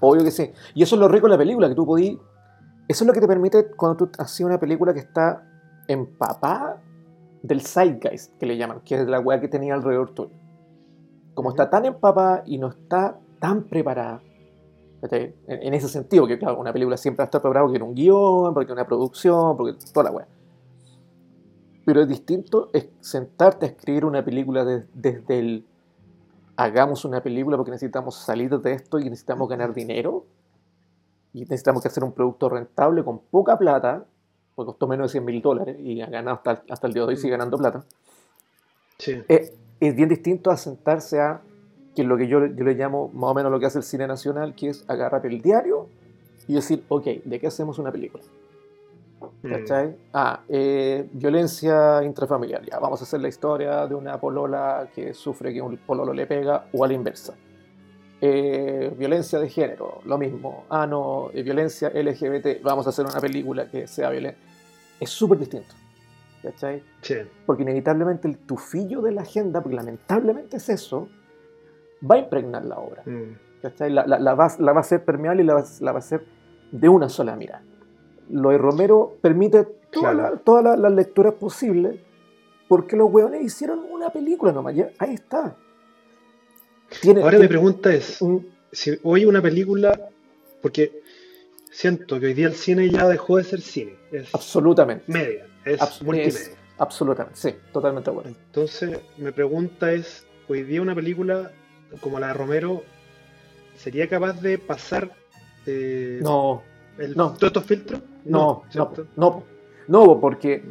obvio que sí. Y eso es lo rico de la película, que tú podías... Eso es lo que te permite cuando tú haces una película que está empapada del zeitgeist, que le llaman, que es la weá que tenía alrededor tuyo. Como está tan empapada y no está tan preparada, en, en ese sentido, que claro, una película siempre va a estar preparada porque tiene un guion, porque tiene una producción, porque toda la weá. Pero es distinto es sentarte a escribir una película de- desde el hagamos una película porque necesitamos salir de esto y necesitamos ganar dinero y necesitamos que hacer un producto rentable con poca plata, porque costó menos de 100 mil dólares y ha ganado hasta, el- hasta el día de hoy sigue ganando plata. Sí. Es, es bien distinto a sentarse a que lo que yo, yo le llamo más o menos lo que hace el cine nacional, que es agarrar el diario y decir, ok, ¿de qué hacemos una película? Mm. ¿Cachai? Ah, eh, violencia intrafamiliar. Ya, vamos a hacer la historia de una polola que sufre que un pololo le pega o a la inversa. Eh, violencia de género, lo mismo. Ah, no, eh, violencia LGBT. Vamos a hacer una película que sea violenta. Es súper distinto. ¿Cachai? Sí. Porque inevitablemente el tufillo de la agenda, porque lamentablemente es eso, va a impregnar la obra. Mm. ¿cachai? La, la- la va, la va a hacer permeable y la va, la va a hacer de una sola mirada. Lo de Romero permite toda Claro. la- todas la- las lecturas posibles porque los hueones hicieron una película nomás. ya- ahí está. Tiene, Ahora mi pregunta es, un- si hoy una película, porque siento que hoy día el cine ya dejó de ser cine, es absolutamente. media, es abs- multimedia. es- absolutamente, sí, totalmente de acuerdo. Entonces, mi pregunta es, hoy día una película como la de Romero, ¿sería capaz de pasar eh, No, el- no. todos estos filtros? no, no, no, no, porque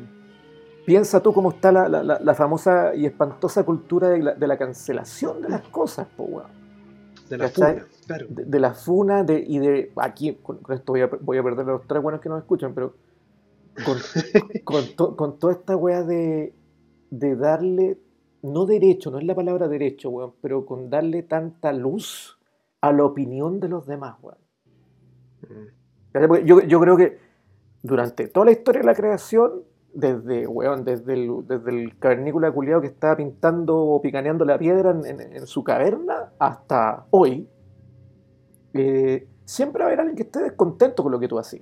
piensa tú cómo está la, la- la- la famosa y espantosa cultura de la, de la cancelación de las cosas, po, weón. De la ¿cachai? funa, claro. de, de la funa de, y de aquí con, con esto voy a, voy a perder a los tres buenos que nos escuchan pero con, (laughs) con, to- con toda esta weá de, de darle no derecho, no es la palabra derecho weón, pero con darle tanta luz a la opinión de los demás weón. Mm. Yo, yo creo que durante toda la historia de la creación desde, weón, desde el, desde el cavernícola culiado que estaba pintando o picaneando la piedra en, en- en su caverna hasta hoy, eh, siempre va a haber alguien que esté descontento con lo que tú haces.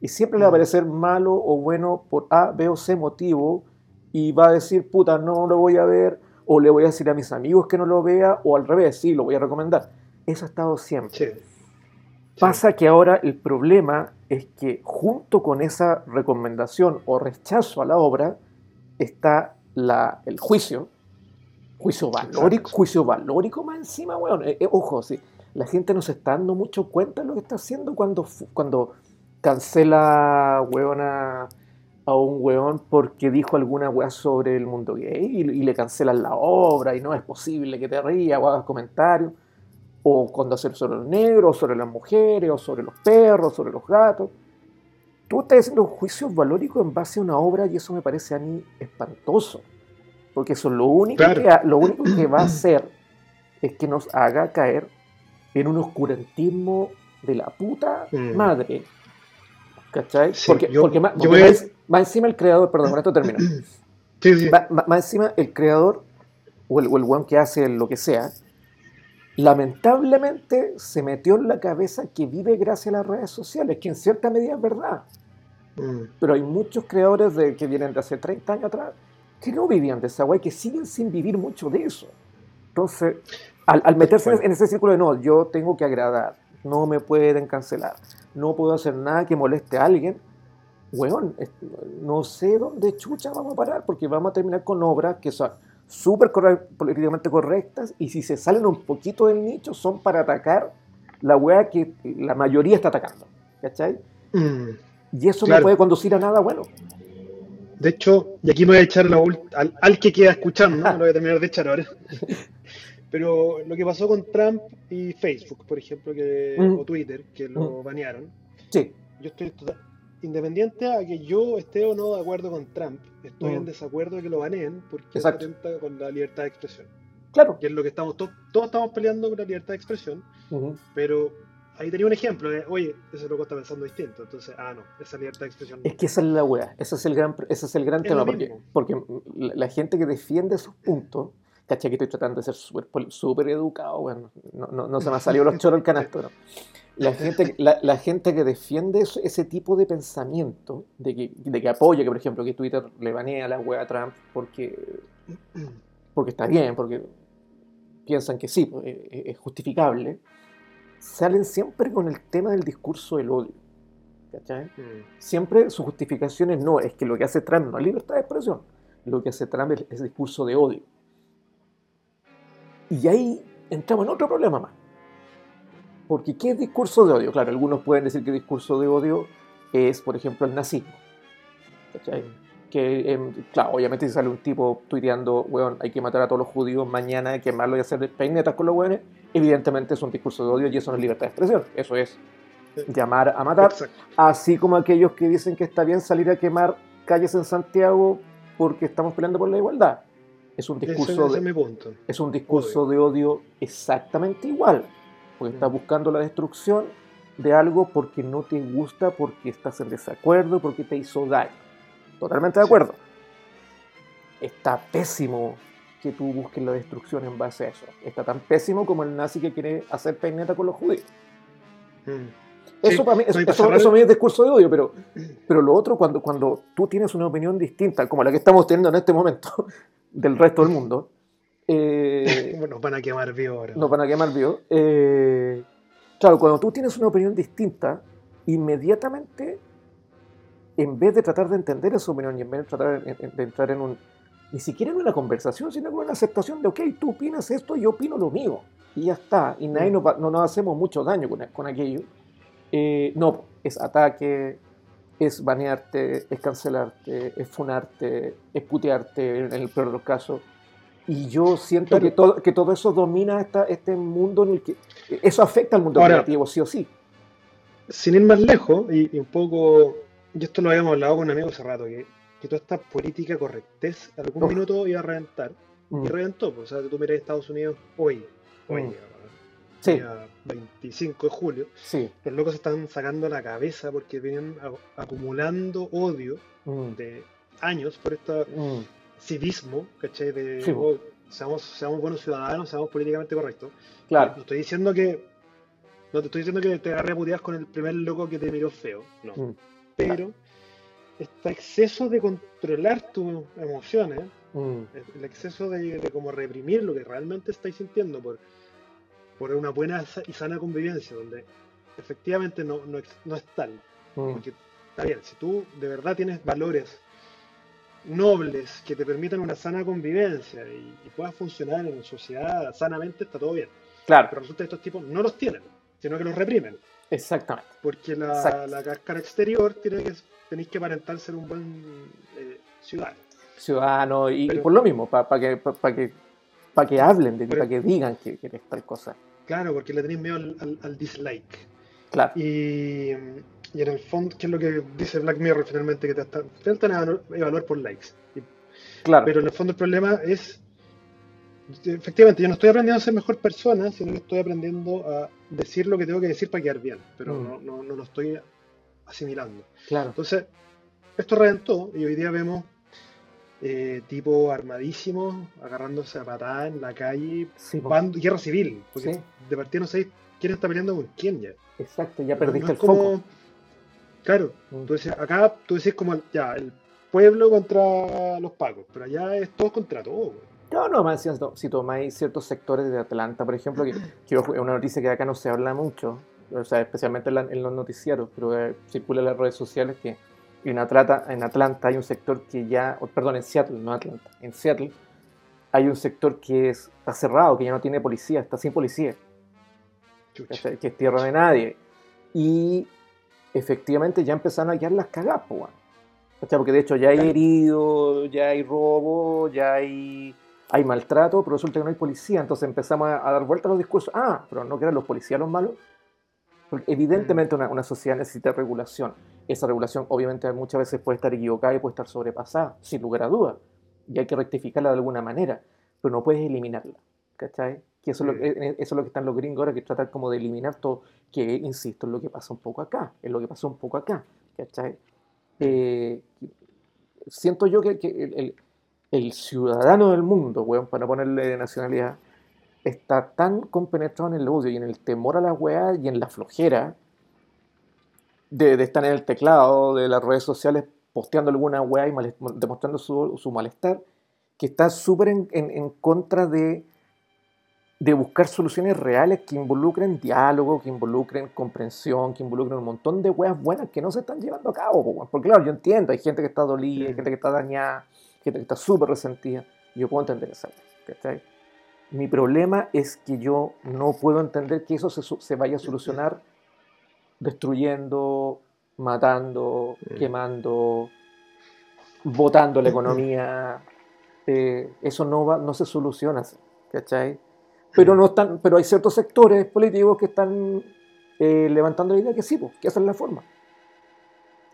Y siempre le va a Mm. parecer malo o bueno por A, B o C motivo y va a decir, puta, no lo voy a ver, o le voy a decir a mis amigos que no lo vea, o al revés, sí, lo voy a recomendar. Eso ha estado siempre. Sí. Pasa que ahora el problema es que junto con esa recomendación o rechazo a la obra está la, el juicio, juicio valórico, juicio valórico más encima, weón. Eh, eh, ojo, sí, la gente no se está dando mucho cuenta de lo que está haciendo cuando, cuando cancela, weón, a, a un weón porque dijo alguna weá sobre el mundo gay y, y le cancelan la obra y no es posible que te rías o hagas comentarios o cuando hacer sobre los negros, sobre las mujeres, o sobre los perros, sobre los gatos. Tú estás haciendo juicios valóricos en base a una obra y eso me parece a mí espantoso. Porque eso lo único, Claro. que, lo único que va a hacer es que nos haga caer en un oscurantismo de la puta Mm. madre. ¿Cachai? Sí, porque yo- porque más, porque a- más- más encima el creador, perdón, con esto termino. (clears throat) Sí, sí. Ma- ma- Más encima, el creador o el, o el weón que hace lo que sea, lamentablemente se metió en la cabeza que vive gracias a las redes sociales, que en cierta medida es verdad. Mm. Pero hay muchos creadores de, que vienen de hace 30 años atrás que no vivían de esa weá y que siguen sin vivir mucho de eso. Entonces, al, al meterse en, en ese círculo de no, yo tengo que agradar, no me pueden cancelar, no puedo hacer nada que moleste a alguien, weón, no sé dónde chucha vamos a parar, porque vamos a terminar con obras que son súper políticamente correctas y si se salen un poquito del nicho son para atacar la weá que la mayoría está atacando. ¿Cachai? Mm. Y eso Claro. no puede conducir a nada bueno. De hecho, y aquí me voy a echar la al, al que queda escuchando, ¿no? (laughs) lo voy a terminar de echar ahora. Pero lo que pasó con Trump y Facebook, por ejemplo, que, Mm. o Twitter, que lo banearon, Sí, yo estoy tota- independiente a que yo esté o no de acuerdo con Trump, estoy Mm. en desacuerdo de que lo baneen porque atenta con la libertad de expresión. claro. Que es lo que estamos, to- todos estamos peleando por la libertad de expresión, pero ahí tenía un ejemplo de, oye, ese loco está pensando distinto, entonces, ah, no, esa libertad de expresión no. Es que esa es la weá, ese es el gran, ese es el gran Es tema, porque, porque la, la gente que defiende esos puntos, caché que estoy tratando de ser súper educado, bueno, no, no, no se me ha salido los choros el canasto, (laughs) ¿no? La gente, la, la gente que defiende eso- ese tipo de pensamiento, de que, de que apoya que, por ejemplo, que Twitter le banea la weá a Trump porque, porque está bien, porque piensan que sí, pues, es, es justificable, salen siempre con el tema del discurso del odio. ¿Cachai? Mm. siempre su justificación es no, es que lo que hace Trump no es libertad de expresión, lo que hace Trump es, es discurso de odio. Y ahí entramos en otro problema más. Porque ¿qué es discurso de odio? Claro, algunos pueden decir que discurso de odio es, por ejemplo, el nazismo. ¿Cachai? Que em, claro, obviamente si sale un tipo tuiteando, weón, hay que matar a todos los judíos mañana, hay que quemarlo y hacer peinetas con los weones, evidentemente es un discurso de odio y eso no es libertad de expresión. Eso es llamar a matar. Exacto. Así como aquellos que dicen que está bien salir a quemar calles en Santiago porque estamos peleando por la igualdad. Es un Ese, discurso, ese es de, es un discurso de odio exactamente igual, porque estás buscando la destrucción de algo porque no te gusta, porque estás en desacuerdo, porque te hizo daño. Totalmente de Sí. acuerdo. Está pésimo que tú busques la destrucción en base a eso. Está tan pésimo como el nazi que quiere hacer peineta con los judíos. Mm. Eso Sí, para mí, eso, eso- eso mí es discurso de odio, pero, pero lo otro, cuando, cuando tú tienes una opinión distinta, como la que estamos teniendo en este momento, (laughs) del resto del mundo, eh, (laughs) nos van a quemar vivo ahora. nos van a quemar vivo. eh, claro, cuando tú tienes una opinión distinta, inmediatamente, en vez de tratar de entender esa opinión y en vez de tratar de, entrar en un, ni siquiera en una conversación, sino en una aceptación de, ok, tú opinas esto, yo opino lo mío, y ya está, y nadie Mm. nos, no nos hacemos mucho daño con, con aquello. Eh, no, es ataque, es banearte, es cancelarte, es funarte, es putearte en el peor de los casos. Y yo siento que, todo, que todo eso domina esta, este mundo en el que... Eso afecta al mundo Ahora- creativo, sí o sí. Sin ir más lejos, y, y un poco, y esto lo habíamos hablado con un amigo hace rato, que, que toda esta política correctez algún minuto iba a reventar. Mm, Y reventó, pues, o sea, tú miras Estados Unidos hoy, hoy, Mm. día Sí, 25 de julio, sí. los locos se están sacando la cabeza porque vienen acumulando odio mm, de años por mm, civismo, ¿cachai? De Sí, oh, seamos, seamos buenos ciudadanos, seamos políticamente correctos. claro. No estoy diciendo que. No te estoy diciendo que te agarre a puteadas con el primer loco que te miró feo. No. Mm, Pero este exceso de controlar tus emociones, mm, el exceso de, de como reprimir lo que realmente estáis sintiendo por, por una buena y sana convivencia, donde efectivamente no, no, no es tal. mm. Porque está bien, si tú de verdad tienes valores nobles que te permitan una sana convivencia y, y puedas funcionar en sociedad sanamente, está todo bien. Claro, Pero resulta que estos tipos no los tienen, sino que los reprimen. exactamente. Porque la, Exacto. la cáscara exterior tiene que, tenéis que aparentar ser un buen eh, ciudadano. Ciudadano, y, por lo mismo, para que, pa- pa que, que hablen de ti, Pero- para que digan que, que eres tal cosa. Claro, porque le tenéis miedo al, al- al dislike. Claro. Y, y en el fondo, ¿qué es lo que dice Black Mirror finalmente? Que te a evaluar- por likes. Claro. Pero en el fondo el problema es, efectivamente, yo no estoy aprendiendo a ser mejor persona, sino que estoy aprendiendo a decir lo que tengo que decir para quedar bien, pero Mm. no, no, no lo estoy asimilando. claro. Entonces, esto reventó y hoy día vemos eh, tipos armadísimos agarrándose a patadas en la calle, Sí, guerra civil, porque Sí. de partida no sabéis quién está peleando con quién ya. Exacto, ya No- perdiste no el es como- foco. Claro, Mm. Tú decís, acá tú decís como ya, el pueblo contra los pacos, pero allá es todo contra todo. güey. No, no, más si, si tomáis ciertos sectores de Atlanta, por ejemplo, que, (laughs) es una noticia que acá no se habla mucho, o sea, especialmente en, la- en los noticiarios, pero eh, circula en las redes sociales que en Atlanta, en Atlanta hay un sector que ya, perdón, en Seattle, no Atlanta, en Seattle hay un sector que es, está cerrado, que ya no tiene policía, está sin policía, que es tierra de nadie. Y efectivamente ya empezaron a quedar las cagas, po, weón. ¿Cachai? Porque de hecho ya hay heridos, ya hay robo, ya hay, hay maltrato, pero resulta que no hay policía. Entonces empezamos a, a dar vuelta a los discursos. Ah, pero no que eran los policías los malos. Porque evidentemente una, una sociedad necesita regulación. Esa regulación obviamente muchas veces puede estar equivocada y puede estar sobrepasada, sin lugar a dudas. Y hay que rectificarla de alguna manera, pero no puedes eliminarla. ¿Cachai? Que eso, es lo, eh, eso es lo que están los gringos ahora, que tratan como de eliminar todo, que insisto, es lo que pasa un poco acá, es lo que pasa un poco acá. ¿Cachai? Eh, siento yo que, que el, el- el ciudadano del mundo, weón, para ponerle nacionalidad, está tan compenetrado en el odio y en el temor a la weá y en la flojera de, de estar en el teclado de las redes sociales posteando alguna weá y demostrando su, su malestar, que está súper en, en- en contra de, de buscar soluciones reales que involucren diálogo, que involucren comprensión, que involucren un montón de weas buenas que no se están llevando a cabo. Porque claro, yo entiendo, hay gente que está dolida, hay gente que está dañada, gente que está súper resentida. Yo puedo entender esa ¿cachai? Mi problema es que yo no puedo entender que eso se, se vaya a solucionar destruyendo, matando, quemando, votando la economía. (laughs) eh, eso no, va, no se soluciona, ¿cachai? Pero, no están, pero hay ciertos sectores políticos que están eh, levantando la idea que sí, pues, que esa es la forma.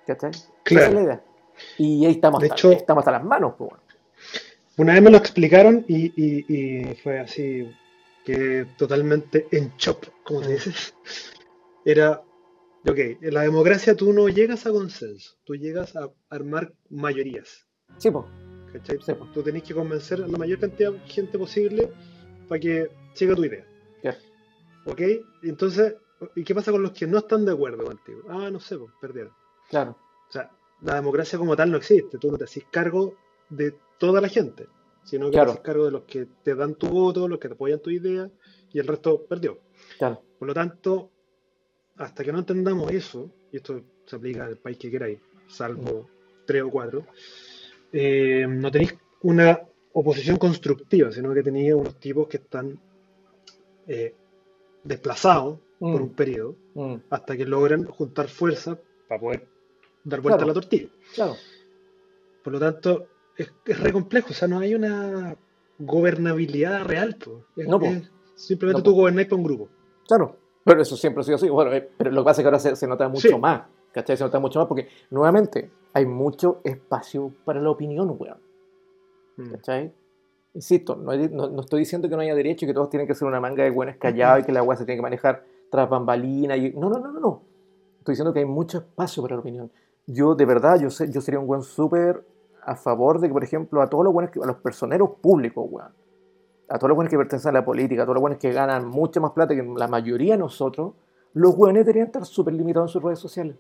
¿Cachai? Esa es Claro. la idea. Y ahí estamos, De hasta, hecho- estamos hasta las manos, pues. Una vez me lo explicaron y, y- y fue así, que totalmente en chop, como Mm. se dice. Era, ok, en la democracia tú no llegas a consenso, tú llegas a armar mayorías. Sí, pues. ¿cachai? Sí, po. Tú tenés que convencer a la mayor cantidad de gente posible para que siga tu idea. Ya. ¿Ok? Entonces, ¿y qué pasa con los que no están de acuerdo contigo? Ah, no sé, pues perdieron. Claro. O sea, la democracia como tal no existe. Tú no te haces cargo de toda la gente, sino que Claro. te haces cargo de los que te dan tu voto, los que te apoyan tu idea, y el resto perdió. Claro. Por lo tanto, hasta que no entendamos eso, y esto se aplica al país que queráis, salvo tres o cuatro, eh, no tenéis una oposición constructiva, sino que tenéis unos tipos que están eh, desplazados por Mm. un periodo Mm, hasta que logran juntar fuerzas para poder dar vuelta Claro. a la tortilla. claro. Por lo tanto, es, es re complejo, o sea, no hay una gobernabilidad real. po. Es- No, po. es simplemente No, tú po. gobernáis para un grupo. Claro, pero eso siempre ha sido así. Bueno, eh, pero lo que pasa es que ahora se, se nota mucho Sí. más. ¿Cachai? Se nota mucho más porque, nuevamente, hay mucho espacio para la opinión, weón. Mm. ¿Cachai? Insisto, no, no- no estoy diciendo que no haya derecho y que todos tienen que ser una manga de buenos callados y que la weá se tiene que manejar tras bambalinas. Y... No, no, no, no, no. Estoy diciendo que hay mucho espacio para la opinión. Yo, de verdad, yo, sé, yo sería un buen súper a favor de que, por ejemplo, a todos los buenos, que- a los personeros públicos, weón, a todos los buenos que pertenecen a la política, a todos los buenos que ganan mucha más plata que la mayoría de nosotros, los buenos deberían estar súper limitados en sus redes sociales.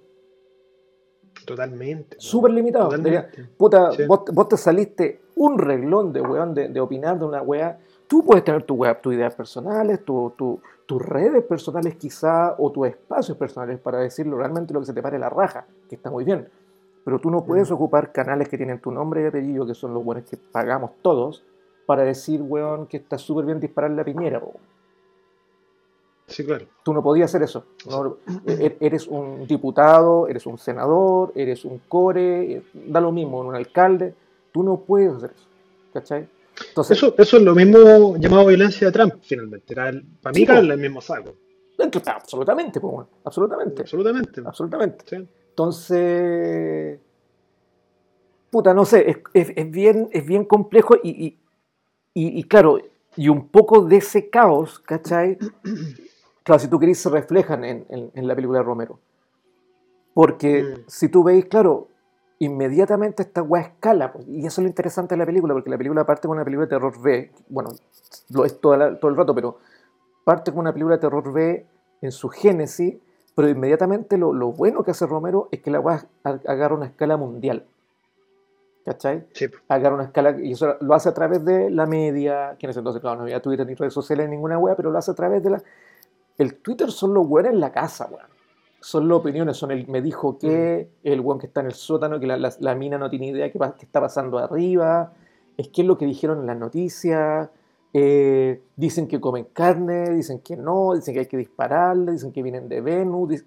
Totalmente. Súper. Totalmente. Deberían- Puta, Sí. vos, vos te saliste un reglón de weón de, de opinar de una weá. Tú puedes tener tu weá, tus ideas personales, tu, tu- tus redes personales quizá, o tus espacios personales para decirlo realmente lo que se te pare la raja, que está muy bien. Pero tú no puedes Mm. ocupar canales que tienen tu nombre y apellido, que son los buenos que pagamos todos, para decir, weón, que está súper bien disparar la piñera. po. Sí, claro. Tú no podías hacer eso. No, e- eres un diputado, eres un senador, eres un core, eh, da lo mismo, un alcalde. Tú no puedes hacer eso. ¿Cachai? Entonces, Eso, eso es lo mismo llamado violencia de Trump, finalmente. Era el- para mí, Sí, po. caerle el mismo saco. absolutamente, pues, bueno, absolutamente. Absolutamente. Absolutamente. Sí. Entonces, puta, no sé, es, es- es bien, es bien complejo y, y- y- y claro, y un poco de ese caos, ¿cachai? Claro, si tú querés, se reflejan en, en- en la película de Romero. Porque Mm. si tú veis, claro, inmediatamente esta weá escala, pues, y eso es lo interesante de la película, porque la película parte con una película de terror B, bueno, lo es toda la- todo el rato, pero parte con una película de terror B en su génesis, pero inmediatamente lo, lo bueno que hace Romero es que la weá ag- agarra una escala mundial. ¿Cachai? Sí. Agarra una escala, y eso lo hace a través de la media, que en ese entonces, claro, no había Twitter ni redes sociales ni ninguna weá, pero lo hace a través de la. El Twitter son los weones en la casa, weón. Son las opiniones, son el me dijo que, el weón que está en el sótano, que la, la- la mina no tiene idea qué, está pasando arriba, es que es lo que dijeron en las noticias, eh, dicen que comen carne, dicen que no, dicen que hay que dispararle, dicen que vienen de Venus, dic-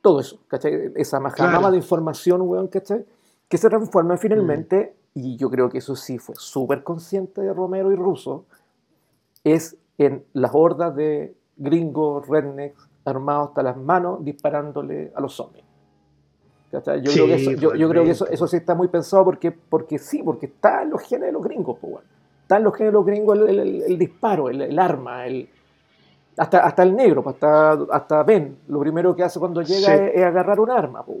todo eso, ¿cachai? Esa majamama Claro. de información, weón, ¿cachai? Que se transforma finalmente, y yo creo que eso sí fue súper consciente de Romero y Russo, es en las hordas de gringos, rednecks, armados hasta las manos, disparándole a los zombies. ¿Cachai? Yo, Sí, creo que eso, yo, yo creo que eso, sí está muy pensado porque, porque sí, porque está en los genes de los gringos, pues, weón. Está en los genes de los gringos el, el- el- el disparo, el, arma, el, hasta, hasta el negro, pues, hasta, hasta Ben, lo primero que hace cuando llega Sí. es, es agarrar un arma, pues.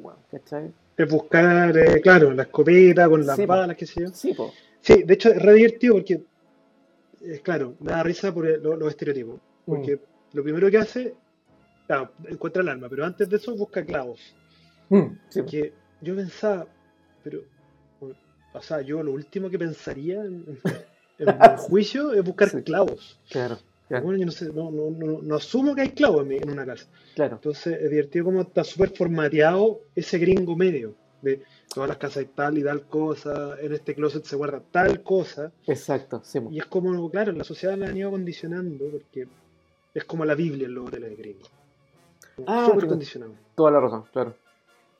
Es buscar, eh, claro, la escopeta con las Sí, balas, qué sé yo. Sí. Sí, de hecho es re divertido porque, es claro, me da risa por los estereotipos. Porque lo primero que hace, claro, encuentra el arma, pero antes de eso busca clavos. Mm, sí. Que yo pensaba, pero, o sea, yo lo último que pensaría en, en (laughs) juicio es buscar Sí. clavos. claro, claro, Bueno, yo no sé, no, no, no, no asumo que hay clavos en, una casa. claro. Entonces es divertido como está súper formateado ese gringo medio. De todas las casas hay tal y tal cosa, en este closet se guarda tal cosa. Exacto, sí. Y es como, claro, la sociedad la han ido condicionando porque es como la Biblia en los hoteles gringos. Ah, súper condicionado. Toda la razón, claro.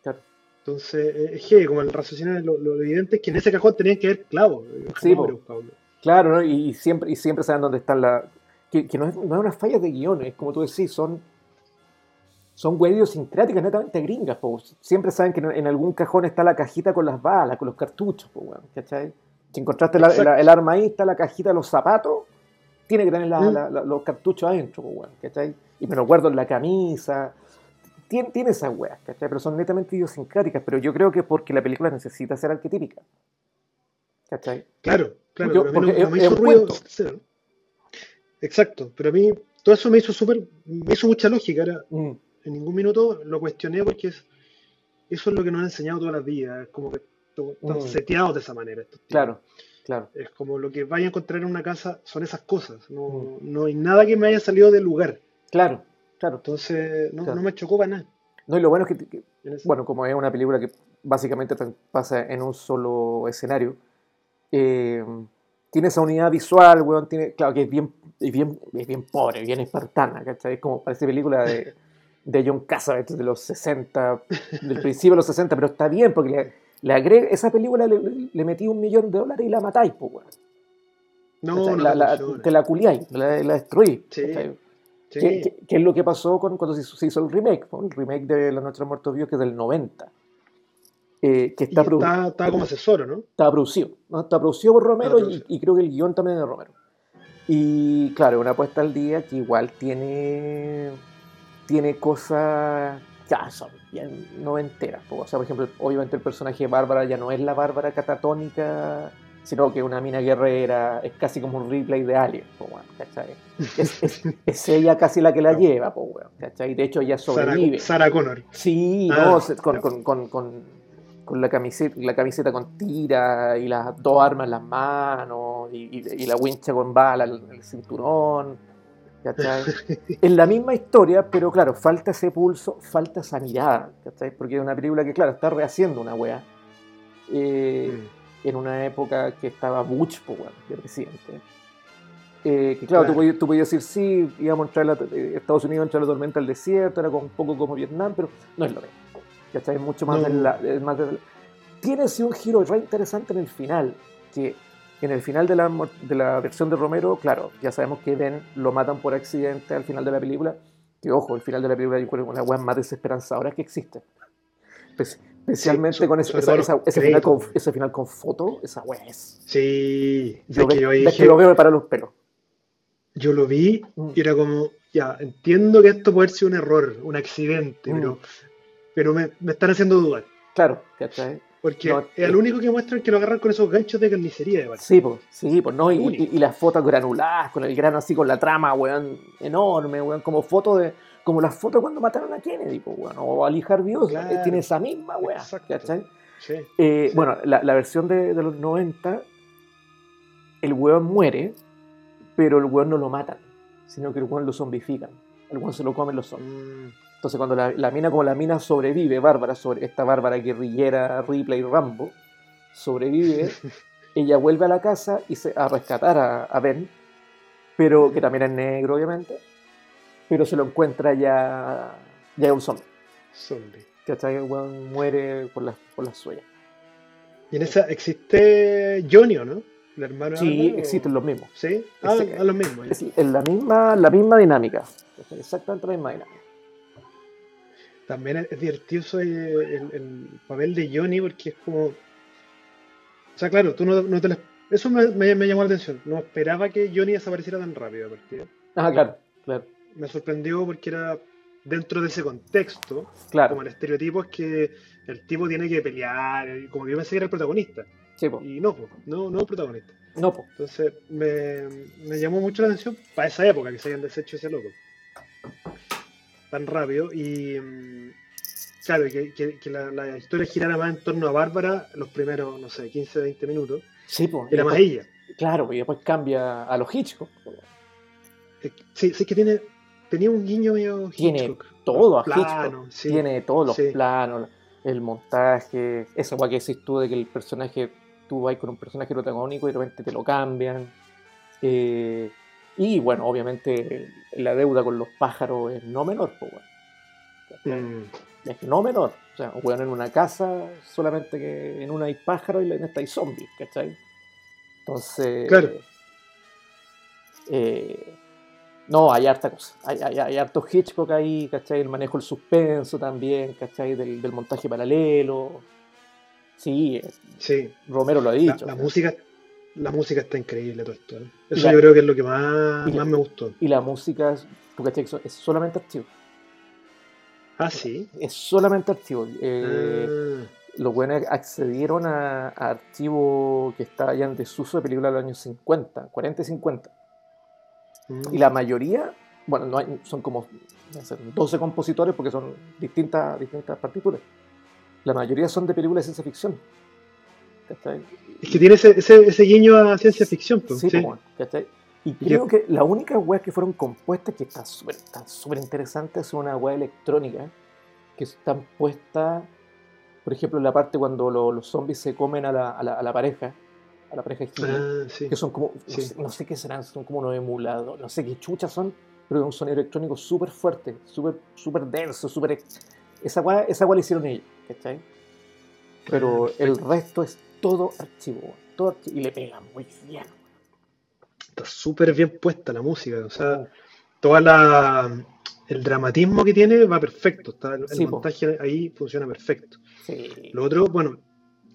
claro. Entonces, eh, es que como el raciocinio, lo, lo evidente es que en ese cajón tenían que haber clavos. Jamás Sí, buscado. Claro, ¿no? y, y siempre, y siempre saben dónde están la. Que, que no, es, no es una falla de guiones, como tú decís, son. Son idiosincráticas netamente gringas, po. Siempre saben que en, algún cajón está la cajita con las balas, con los cartuchos, po, weón, ¿cachai? Si encontraste la- Exacto. la- el arma ahí, está la cajita de los zapatos, tiene que tener la- Mm. la- la- los cartuchos adentro, po, weón, ¿cachai? Y me los guardo en la camisa. Tiene, tiene esas weas, ¿cachai? Pero son netamente idiosincráticas, pero yo creo que es porque la película necesita ser arquetípica. ¿Cachai? Claro, claro, Porque- pero a mí porque no, no es- me es hizo ruido. Exacto, pero a mí todo eso me hizo súper, me hizo mucha lógica. Era, Mm, en ningún minuto lo cuestioné porque es, eso es lo que nos han enseñado toda la vida. Es como que están Mm. seteados de esa manera. estos claro, claro. Es como lo que vaya a encontrar en una casa son esas cosas. No, Mm. no hay nada que me haya salido del lugar. Claro, claro. Entonces, no, Claro. no me chocó para nada. No, y lo bueno es que, bueno, como es una película que básicamente pasa en un solo escenario, eh, tiene esa unidad visual, weón, tiene, claro que es bien, es bien, es bien pobre, bien espartana, ¿cachai? Es como parece película de, (laughs) de John Cassavetes de los 60, del principio de los 60, pero está bien porque le, le agrega, esa película le, metí un millón de dólares y la matáis, pues, weón. no, ¿cachai? no, la, la- funciona. te la culiáis, la, la destruís. Sí. ¿cachai? Sí. ¿Qué, qué- qué es lo que pasó con, cuando se hizo, se hizo el remake? El remake de La los Muertos Vivos, que es del 90. eh, que está, está, está como asesor, ¿no? estaba producido. ¿no? Está producido por Romero Está y creo que el guion también es de Romero. Y claro, una apuesta al día que igual tiene, tiene cosas ya son bien noventeras. O sea, por ejemplo, obviamente el personaje de Bárbara ya no es la Bárbara catatónica, sino que una mina guerrera, es casi como un replay de Alien, po, weón, ¿cachai? Es, es- (laughs) es ella casi la que la lleva, po, weón, ¿cachai? De hecho, ella Sarah, sobrevive. Sarah Connor. Sí, Ah, no, se- con, con, con, con, con la, camiseta, la camiseta con tira y las dos armas en las manos y, y- y la wincha con bala en el cinturón. ¿Cachai? (laughs) es la misma historia, pero claro, falta ese pulso, falta esa mirada, ¿cachai? Porque es una película que, claro, está rehaciendo una wea. eh, Mm. en una época que estaba Bush, pues, bueno, de presidente. Eh, que claro, Claro. Tú, podías, tú podías decir, sí, íbamos a entrar la, eh, Estados Unidos a entrar la tormenta al desierto, era un poco como Vietnam, pero no es lo mismo. ¿Cachai? Es mucho más No. de la... es más de- Tiene sí un giro re interesante en el final, que en el final de la, de la versión de Romero, claro, ya sabemos que Ben lo matan por accidente al final de la película, que ojo, el final de la película yo creo que es una weá más desesperanzadora que existe. Espe- Especialmente Sí, con ese, esa- esa- ese, final con, ese final con foto, esa weá es. Sí, Yo, sé que ve- yo, ves dije- que lo veo para los pelos. yo lo vi Mm. y era como, ya, entiendo que esto puede ser un error, un accidente, Mm. pero, pero me, me están haciendo dudar. Claro, ¿cachai? Porque No, es eh. el único que muestran que lo agarran con esos ganchos de carnicería. de Sí, pues, sí, pues, ¿no? Y, Único. y- y las fotos granuladas, con el grano así, con la trama, weón, enorme, weón, como fotos de, como las fotos cuando mataron a Kennedy, pues, weón, o a Lee Harvey Oswald, Claro. tiene esa misma, weón. ¿cachai? Sí. Eh, Sí. Bueno, la, la versión de, de los 90, el weón muere, pero el weón no lo matan, sino que el weón lo zombifican, el weón se lo comen los zombies. Mm, Entonces cuando la, la mina, como la mina sobrevive, Bárbara, sobre, esta Bárbara guerrillera, Ripley, Rambo, sobrevive, (laughs) ella vuelve a la casa y se, a rescatar a, a Ben, pero que también es negro, obviamente, pero se lo encuentra ya, ya es un zombie. zombie. ¿Cachai? El muere por las por las suelas. Y en esa existe Johnny, ¿o no? El hermano Sí, o- existen los mismos. ¿Sí? Ah, a los mismos. Es es la misma, la misma dinámica. Exactamente la misma dinámica. También es divertido el, el papel de Johnny porque es como... O sea, claro, tú no, no te la- Eso me, me- me llamó la atención. No esperaba que Johnny desapareciera tan rápido. Porque Ah, claro, claro, me sorprendió porque era dentro de ese contexto, claro. como el estereotipo es que el tipo tiene que pelear, como que yo pensé que era el protagonista. Sí. Y no, po, no, no protagonista. No, po. Entonces me, me llamó mucho la atención para esa época que se hayan deshecho ese loco. Tan rápido. Y mm, claro, que, que- que la, la historia girara más en torno a Bárbara los primeros, no sé, 15, 20 minutos. Sí. Y Era más ella. Claro, y después cambia a los Hitchcock. Eh, Sí, sí que tiene, tenía un guiño medio Tiene Hitchcock. todo a Hitchcock. sí. Tiene todos los sí. planos, el montaje, eso para que decís tú de que el personaje, tú vas con un personaje protagónico y de repente te lo cambian. Eh, y bueno, obviamente la deuda con los pájaros es no menor, pues bueno. Mm, es no menor. O sea, un weón en una casa, solamente que en una hay pájaros y en esta hay zombies, ¿cachai? Entonces. Claro. eh, no, hay harta cosa. Hay, hay, hay harto Hitchcock ahí, ¿cachai? El manejo del suspenso también, ¿cachai? Del, del montaje paralelo. Sí, eh, Sí, Romero lo ha dicho. la música, la música está increíble todo esto. ¿eh? Eso la- yo creo que es lo que más, y la- más me gustó. Y la música, es- ¿cachai? Es solamente archivo. Ah, sí. Es solamente archivo. Eh, Ah, los buenos accedieron a, a archivos que estaban ya en desuso de películas de los años 50, 40 y 50. mm. Y la mayoría, bueno, no hay- son como no sé, 12 compositores porque son distintas, distintas partituras. La mayoría son de películas de ciencia ficción. ¿Cachai? Es que tiene ese, ese, ese guiño a ciencia ficción. pues, Sí, sí. ¿cachai? Y creo que las únicas weas que fueron compuestas, que están súper están súper interesantes, son una wea electrónica, que están puestas, por ejemplo, en la parte cuando lo- los zombies se comen a la, a la, a la pareja, a la pareja hippie, Ah, sí. que son como, no, Sí. sé, no sé qué serán, son como unos emulados, no sé qué chuchas son, pero es un sonido electrónico súper fuerte, súper súper denso, súper... Esa wea, esa la hicieron ellos, ¿cachai? Pero el resto es todo archivo, todo archivo, y le pegan muy bien. Está súper bien puesta la música. O sea, Oh. toda la el dramatismo que tiene va perfecto. Está, el Sí, po. montaje ahí funciona perfecto. Sí. Lo otro, bueno,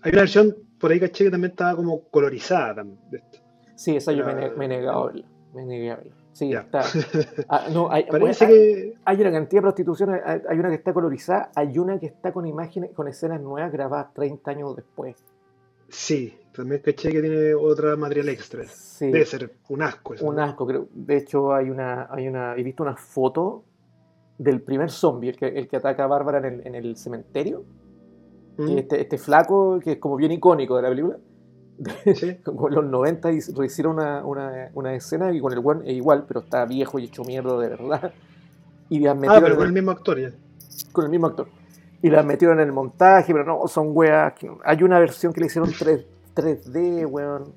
hay una versión por ahí caché que también estaba como colorizada también. Sí, esa yo me, he negado a verla. Me negué a verla. Sí, Ya. está. (laughs) Ah, no, hay, Parece bueno, hay- que hay una cantidad de prostitución. Hay, hay una que está colorizada, hay una que está con imágenes, con escenas nuevas grabadas 30 años después. Sí, también caché que tiene otra material extra. Sí, Debe ser un asco eso. un ¿no? asco. Creo. De hecho, hay una, hay una, he visto una foto del primer zombie, el que, el que ataca a Bárbara en el, en el cementerio. Mm, Este, este flaco, que es como bien icónico de la película. (laughs) sí. como en los 90 y rehicieron una, una, una escena y con el buen es igual, pero está viejo y hecho mierda de verdad. (laughs) Y metido Ah, pero con el mismo actor ya. con el mismo actor. Y las metieron en el montaje, pero no, son weas. Hay una versión que le hicieron 3, 3D, weón.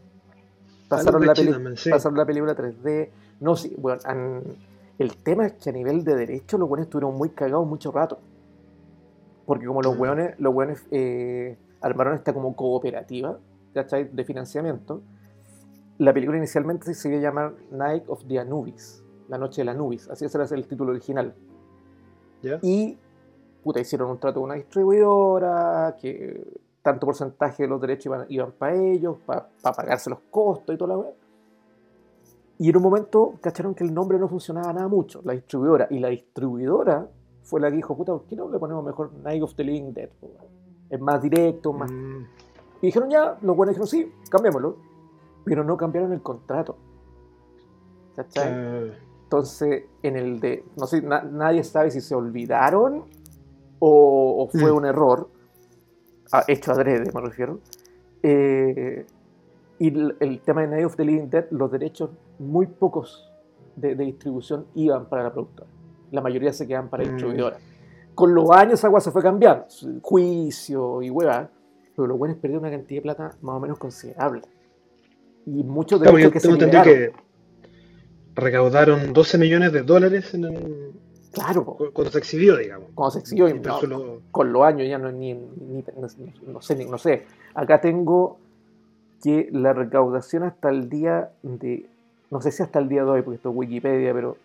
Pasaron, la, peli- sí. pasaron la película 3D. No, sí, weón. El tema es que a nivel de derecho los weones estuvieron muy cagados mucho rato. Porque como los Mm. weones, los weones eh, armaron esta como cooperativa, ¿cachai? De financiamiento. La película inicialmente se iba a llamar Night of the Anubis, La Noche de la Anubis, así ese era el título original. ¿Ya? Y puta, hicieron un trato con una distribuidora, que tanto porcentaje de los derechos iban, iban para ellos, para pagarse los costos y toda la weá. Y en un momento cacharon que el nombre no funcionaba nada mucho, la distribuidora. Y la distribuidora fue la que dijo, puta, ¿por qué no le ponemos mejor Night of the Living Dead? Es más directo, más... Mm, Y dijeron ya, los buenos dijeron, sí, cambiémoslo. Pero no cambiaron el contrato. ¿Cachai? ah, Entonces, en el de, no sé, na- nadie sabe si se olvidaron o, o fue Mm. un error, ah, hecho adrede, me refiero. Eh, y el, el tema de Night of the Living Dead, los derechos, muy pocos de, de distribución iban para la productora. La mayoría se quedan para la Mm. distribuidora. Con los años esa agua se fue cambiando, juicio y hueva, pero los buenos perdieron una cantidad de plata más o menos considerable. Y muchos claro, derechos yo que se liberaron. que recaudaron 12 millones de dólares en el- Claro, cuando se exhibió, digamos. cuando se exhibió, y no, lo- con los años ya no, ni, ni- no, sé, ni- no sé. Acá tengo que la recaudación hasta el día de, no sé si hasta el día de hoy, porque esto es Wikipedia, pero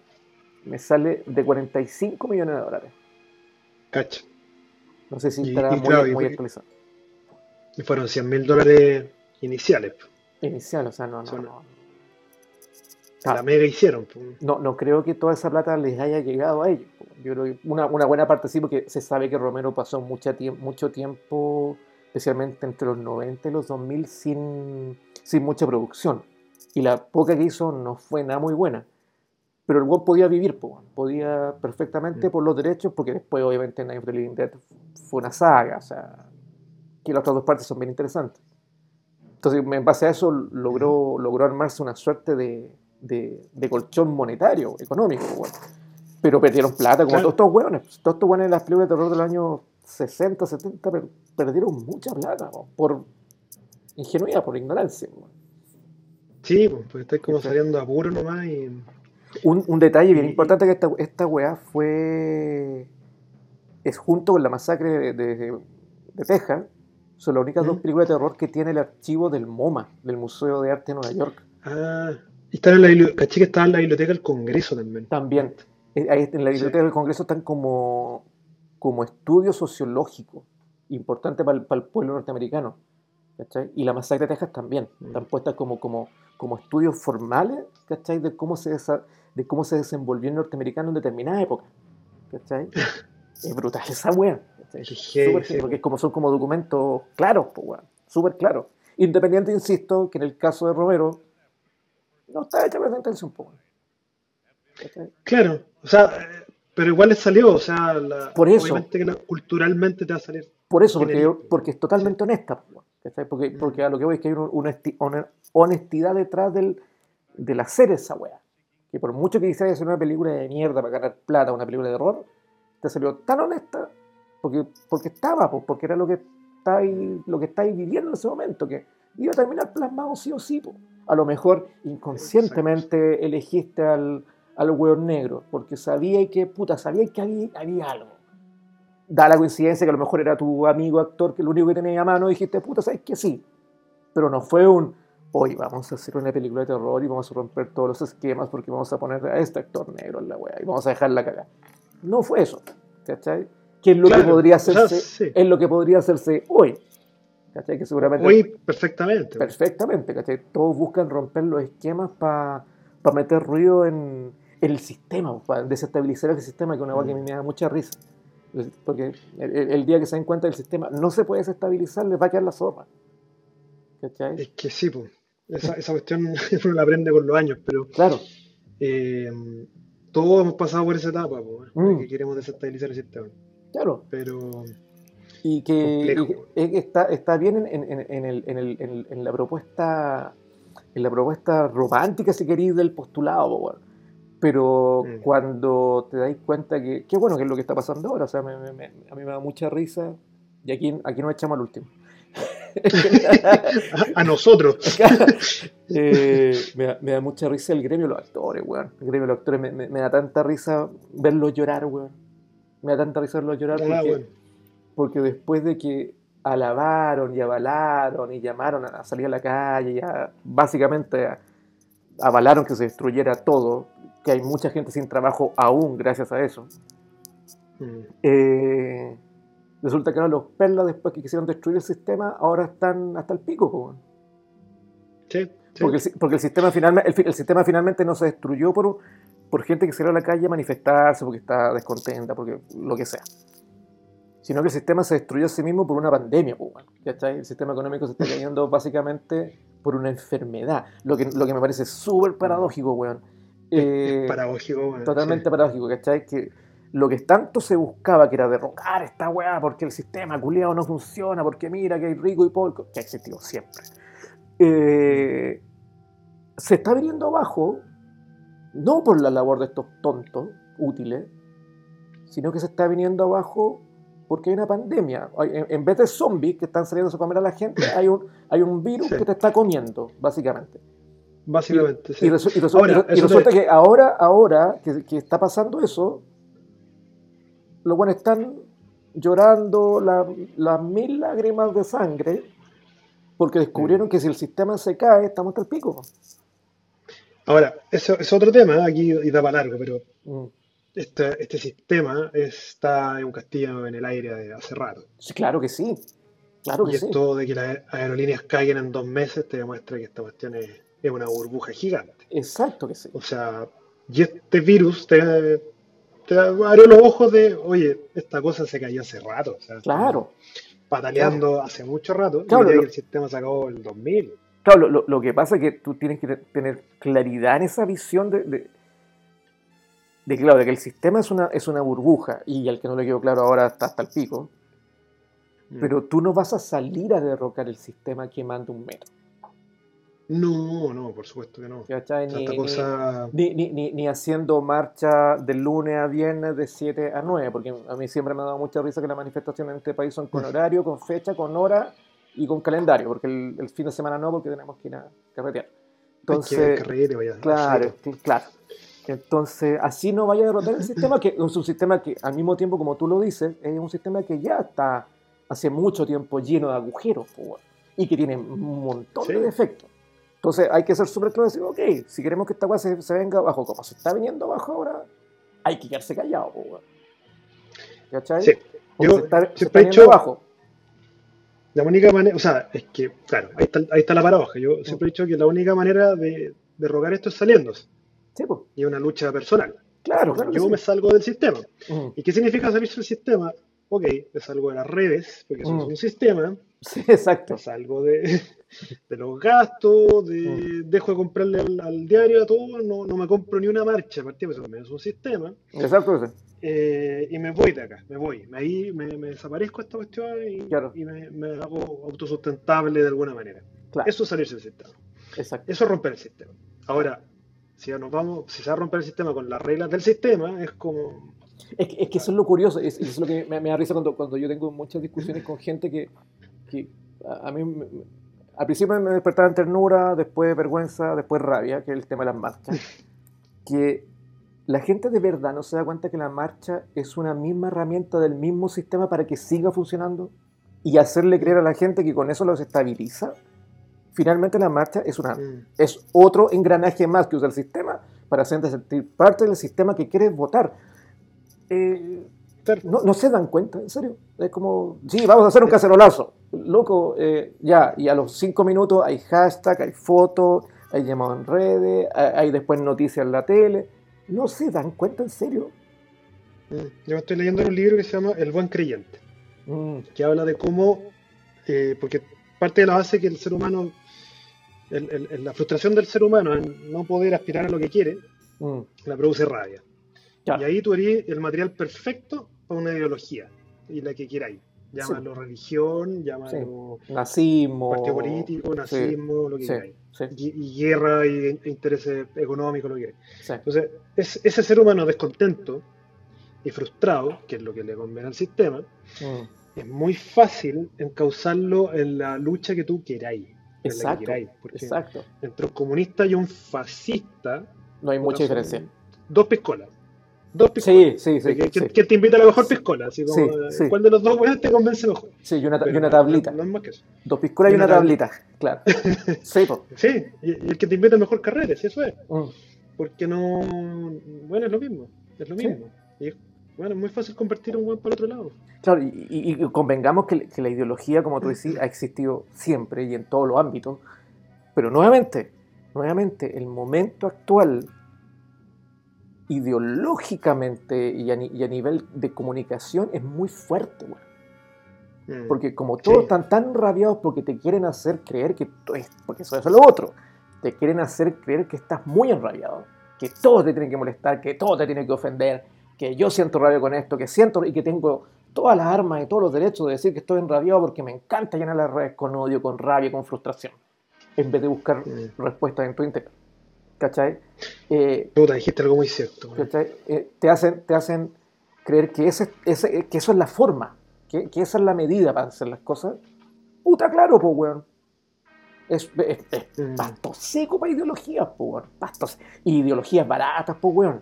me sale de 45 millones de dólares. Cacha. No sé si estará y muy, claro, y- muy actualizado. Y fueron 100 mil dólares iniciales. Inicial, o sea, no, no, no. La mega hicieron. no, no creo que toda esa plata les haya llegado a ellos. Yo creo que una, una buena parte sí, porque se sabe que Romero pasó mucha tiemp- mucho tiempo, especialmente entre los 90 y los 2000, sin, sin mucha producción. Y la poca que hizo no fue nada muy buena. Pero el weón podía vivir, po, podía perfectamente Mm. por los derechos, porque después, obviamente, Night of the Living Dead fue una saga, o sea, que las otras dos partes son bien interesantes. Entonces, en base a eso, logró, logró armarse una suerte de, de, de colchón monetario, económico. Pero perdieron plata, como Claro. todos estos hueones. Todos estos hueones en las películas de terror del año 60, 70 per- perdieron mucha plata, por ingenuidad, por ignorancia. Sí, pues, pues estáis como saliendo a puro nomás y. Un, un detalle bien Y- importante que esta, esta weá fue es junto con la masacre de, de- de Texas, son las únicas dos películas de terror que tiene el archivo del MoMA, del Museo de Arte de Nueva York. Ah, están en la biblioteca, caché que estaba en la biblioteca del Congreso también. También. Eh, en la Sí. biblioteca del Congreso están como, como estudio sociológico, importante para el, para el pueblo norteamericano. ¿cachai? Y la masacre de Texas también. Mm. Están puestas como, como, como estudios formales ¿cachai? De, cómo se de cómo se desenvolvió el norteamericano en determinada época. ¿cachai? (laughs) es brutal esa wea. sí, heavy, porque es como, son como documentos claros, pues, súper claros. Independiente, insisto, que en el caso de Romero no está hecha para atención, pues, weón. ¿cachai? Claro, o sea, pero igual les salió, o sea, la- Por eso. obviamente que la- culturalmente te va a salir. Por eso, porque, Genérico. porque es totalmente honesta. po, ¿cachai? Porque, porque a lo que voy es que hay un- una una honestidad detrás del, del hacer esa weá. Que por mucho que quisieras hacer una película de mierda para ganar plata, una película de error, te salió tan honesta porque, porque estaba, po, porque era lo que estáis, lo que estáis viviendo en ese momento, que iba a terminar plasmado sí o sí. po. A lo mejor inconscientemente elegiste al, al weón negro, porque sabíais que, puta, sabíais que había, había algo da la coincidencia que a lo mejor era tu amigo actor que lo único que tenía a mano y dijiste, puta, sabes que sí. Pero no fue un, hoy vamos a hacer una película de terror y vamos a romper todos los esquemas porque vamos a poner a este actor negro en la wea y vamos a dejarla cagar. No fue eso, ¿cachai? Que es lo que Claro, podría o sea, hacerse, sí. es lo que podría hacerse hoy. ¿Cachai? Que seguramente Hoy perfectamente. perfectamente, ¿cachai? Todos buscan romper los esquemas para meter ruido en, en el sistema, para desestabilizar el sistema, que es una cosa que a mí me da mucha risa. Porque el, el- día que se den cuenta del sistema no se puede desestabilizar, les va a quedar la zorra. ¿Cachai? Es que sí, pues. Esa, esa cuestión (laughs) uno la aprende con los años, pero Claro, eh, todos hemos pasado por esa etapa, de Mm. que queremos desestabilizar el sistema. claro. Pero Y que, y que está, está bien en, en- en- el- en el- en- la propuesta en la propuesta romántica, si queréis, del postulado, po, weón. pero Mm. cuando te dais cuenta que, qué bueno que es lo que está pasando ahora, o sea, me- me- me- a mí me da mucha risa, y aquí, aquí nos echamos al último. a, (laughs) a nosotros, (laughs) Eh, me, da, me da mucha risa el gremio de los actores, weón. El gremio de los actores me, me- da tanta risa verlos llorar, weón. Me da tanta risa verlos llorar porque, bueno. Porque después de que alabaron y avalaron y llamaron a salir a la calle, y a- básicamente a- avalaron que se destruyera todo, que hay mucha gente sin trabajo aún gracias a eso. Mm. eh, resulta que ahora los perlas, después que quisieron destruir el sistema, ahora están hasta el pico. Sí, sí. Porque, el, si- porque el sistema finalmente, el, fi- el sistema finalmente no se destruyó por, por gente que salió a la calle a manifestarse, porque está descontenta, porque lo que sea. Sino que el sistema se destruyó a sí mismo por una pandemia, pues, weón, ¿cachai? El sistema económico se está cayendo básicamente por una enfermedad. Lo que, lo que me parece súper paradójico, weón. Eh, paradójico, bueno, totalmente sí. paradójico, ¿cachai? Que lo que tanto se buscaba, que era derrocar esta weá, porque el sistema culiado no funciona, porque mira que hay rico y pobre, que ha existido siempre, eh, se está viniendo abajo, no por la labor de estos tontos útiles, sino que se está viniendo abajo porque hay una pandemia. En, vez de zombies que están saliendo a comer a la gente, hay un, hay un virus Sí. que te está comiendo, básicamente. Básicamente, sí. Y, resu- y resu- Ahora, y re- y eso te- resulta que ahora, ahora que, que está pasando eso, los buenos están llorando la- las mil lágrimas de sangre porque descubrieron que si el sistema se cae, estamos hasta el pico. Ahora, eso es otro tema, ¿eh? aquí y da para largo, pero Mm. Este, este sistema está en un castillo en el aire de hace rato. Sí, claro que sí. Claro que Y sí. esto de que las aerolíneas caigan en dos meses te demuestra que esta cuestión es, es una burbuja gigante. Exacto que sí. O sea, y este virus te, te abrió los ojos de, oye, esta cosa se cayó hace rato. O sea, Claro. pataleando hace mucho rato. Claro, y lo- el sistema se acabó en el 2000. Claro, lo, lo- que pasa es que tú tienes que te- tener claridad en esa visión de, de, de que, claro, de que el sistema es una, es una burbuja y al que no le quedó claro ahora está hasta el pico. Mm. Pero tú no vas a salir a derrocar el sistema quemando un metro. No, no, por supuesto que no. Ni, ni- cosa. ni- ni- ni- ni haciendo marcha de lunes a viernes de 7 a 9, porque a mí siempre me ha dado mucha risa que las manifestaciones en este país son con horario, con fecha, con hora y con calendario, porque el, el fin de semana no, porque tenemos que ir a carretear. hay que Entonces, carrete, vaya, claro, claro. Entonces, así no vaya a derrotar el sistema, que es un sistema que al mismo tiempo, como tú lo dices, es un sistema que ya está hace mucho tiempo lleno de agujeros y que tiene un montón Sí. de defectos. Entonces hay que ser súper claro y decir, ok, si queremos que esta weá se, se venga abajo, como se está viniendo abajo ahora, hay que quedarse callado, po. ¿Cachai? Sí. Yo se está, se siempre está he viniendo dicho- abajo. La única manera, o sea, es que, claro, ahí está, ahí está la paradoja. Yo siempre he dicho que la única manera de derrocar esto es saliéndose. Sí, pues, Y es una lucha personal. claro, claro. Yo sí. me salgo del sistema. ¿Y qué significa salirse del sistema? Ok, me salgo de las redes, porque eso es un sistema. Sí, exacto. Me salgo de, (laughs) de los gastos, de, dejo de comprarle al, al diario a todo, no, no me compro ni una marcha, aparte, porque eso también es un sistema. Exacto, sí. Eh, y me voy de acá, me voy. Ahí me, me desaparezco de esta cuestión y, Claro. y me, me hago autosustentable de alguna manera. Claro, Eso es salirse del sistema. exacto. Eso es romper el sistema. Ahora, si nos vamos, si se va a romper el sistema con las reglas del sistema, es como. Es que, es que eso es lo curioso, es, es lo que me, me da risa cuando, cuando yo tengo muchas discusiones con gente que, que a, mí me- al principio me despertaban ternura, después vergüenza, después rabia, que es el tema de las marchas. Que la gente de verdad no se da cuenta que la marcha es una misma herramienta del mismo sistema para que siga funcionando y hacerle creer a la gente que con eso los estabiliza. Finalmente la marcha es una mm, es otro engranaje más que usa el sistema para hacerte sentir parte del sistema que quieres votar. Eh, no, no se dan cuenta, en serio. Es como, sí, vamos a hacer un cacerolazo. Loco, eh, ya, y a los cinco minutos hay hashtag, hay fotos, hay llamado en redes, hay, hay después noticias en la tele. No se dan cuenta, en serio. mm. Yo estoy leyendo un libro que se llama El buen creyente, Mm, que habla de cómo, eh, porque parte de la base que el ser humano, el- el- la frustración del ser humano en no poder aspirar a lo que quiere, mm, la produce rabia. ya. Y ahí tú eres el material perfecto para una ideología, y la que queráis. Llámalo religión, llámalo Nazismo. partido político, sí, nazismo, lo que sí, queráis. sí, Y, y guerra y e intereses económicos, lo que queráis. sí. Entonces, es- ese ser humano descontento y frustrado, que es lo que le conviene al sistema, Mm, es muy fácil encauzarlo en la lucha que tú queráis. En la que Exacto, queráis, porque exacto. entre un comunista y un fascista, No hay mucha diferencia. Dos piscolas. Dos piscolas. Sí, sí, sí. ¿Quién, sí. te invita a la mejor piscola? Así como, Sí, eh, sí. ¿Cuál de los dos weones te convence mejor? Sí, y una, ta- y Pero una no- tablita. No, es más que eso. Dos piscolas y una una tablita, claro. (laughs) Sí, po. Sí, y, el que te invita al mejor carrete, sí, eso es. Mm. Porque no. Bueno, es lo mismo. Es lo mismo. Y es, bueno, es muy fácil convertir a un weón para el otro lado. Claro, y, y- y convengamos que, que la ideología, como tú decís, ha existido siempre y en todos los ámbitos. Pero nuevamente, nuevamente, el momento actual, ideológicamente y a, ni- y a nivel de comunicación, es muy fuerte, güey. Mm. Porque como todos Sí. están tan rabiados porque te quieren hacer creer que porque eso, eso es lo otro, te quieren hacer creer que estás muy enrabiado, que todo te tiene que molestar, que todo te tiene que ofender, que yo siento rabia con esto, que siento y que tengo todas las armas y todos los derechos de decir que estoy enrabiado porque me encanta llenar las redes con odio, con rabia, con frustración, en vez de buscar Mm. respuestas en tu interior. ¿Cachai? Eh, Puta, dijiste algo muy cierto. ¿cachai? Eh, te, hacen, te hacen creer que, ese, ese- que eso es la forma, que, que esa es la medida para hacer las cosas. Puta, claro, pues, weón. Es, es, es Mm. pasto seco para ideologías, pues, weón. Pasto se- y ideologías baratas, pues, weón.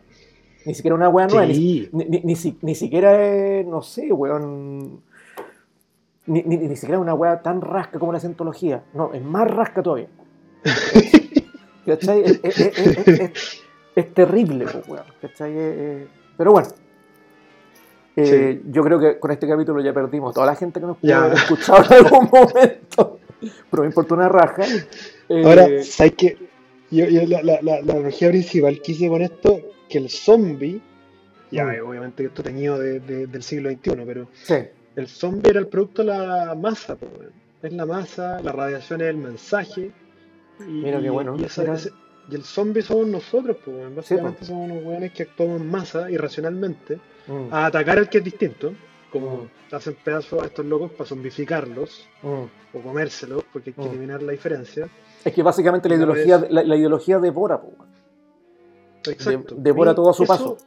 Ni siquiera una weá nueva, ni, Sí. ni, ni- ni si- ni siquiera, eh, no sé, weón. Ni, ni, ni siquiera una weá tan rasca como la cientología. No, es más rasca todavía. (laughs) ¿Cachai? Es, es- es- es- es- es terrible, pues, weón. ¿Cachai? Eh, eh, pero bueno. Eh, Yo creo que con este capítulo ya perdimos toda la gente que nos pudo haber escuchado en algún (laughs) momento. Pero me importa una raja. Ahora, ¿sabes qué? Yo, yo la, la, la, la analogía principal que hice con esto, que el zombie, ya Mm. eh, obviamente esto teñido de, de- del siglo XXI, pero sí, el zombie era el producto de la masa, po, es la masa, la radiación es el mensaje. Y, Mira qué bueno, Y, esa- mira. ese- y el zombie somos nosotros, po, básicamente somos unos weones que actuamos en masa irracionalmente mm, a atacar al que es distinto, como Mm. hacen pedazos a estos locos para zombificarlos mm. o comérselos, porque hay que Mm. eliminar la diferencia. Es que básicamente la ideología, vez- la, la ideología devora, pues, weón. Exacto. devora Y todo a su eso- paso.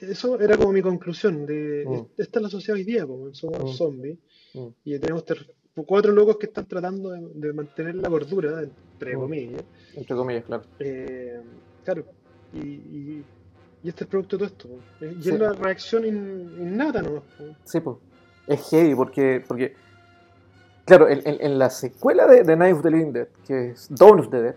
Eso era como mi conclusión de Mm. esta es la sociedad hoy día, como somos Mm. zombies Mm. y tenemos cuatro locos que están tratando de, de mantener la gordura, entre comillas. Entre comillas, claro. Eh, claro, Y, y, y este es producto de todo esto. po. Y Sí. es la reacción in- innata nomás. Sí, pues. Es heavy porque, porque claro, en, en- en la secuela de, de Night of the Living Dead, que es Dawn of the Dead,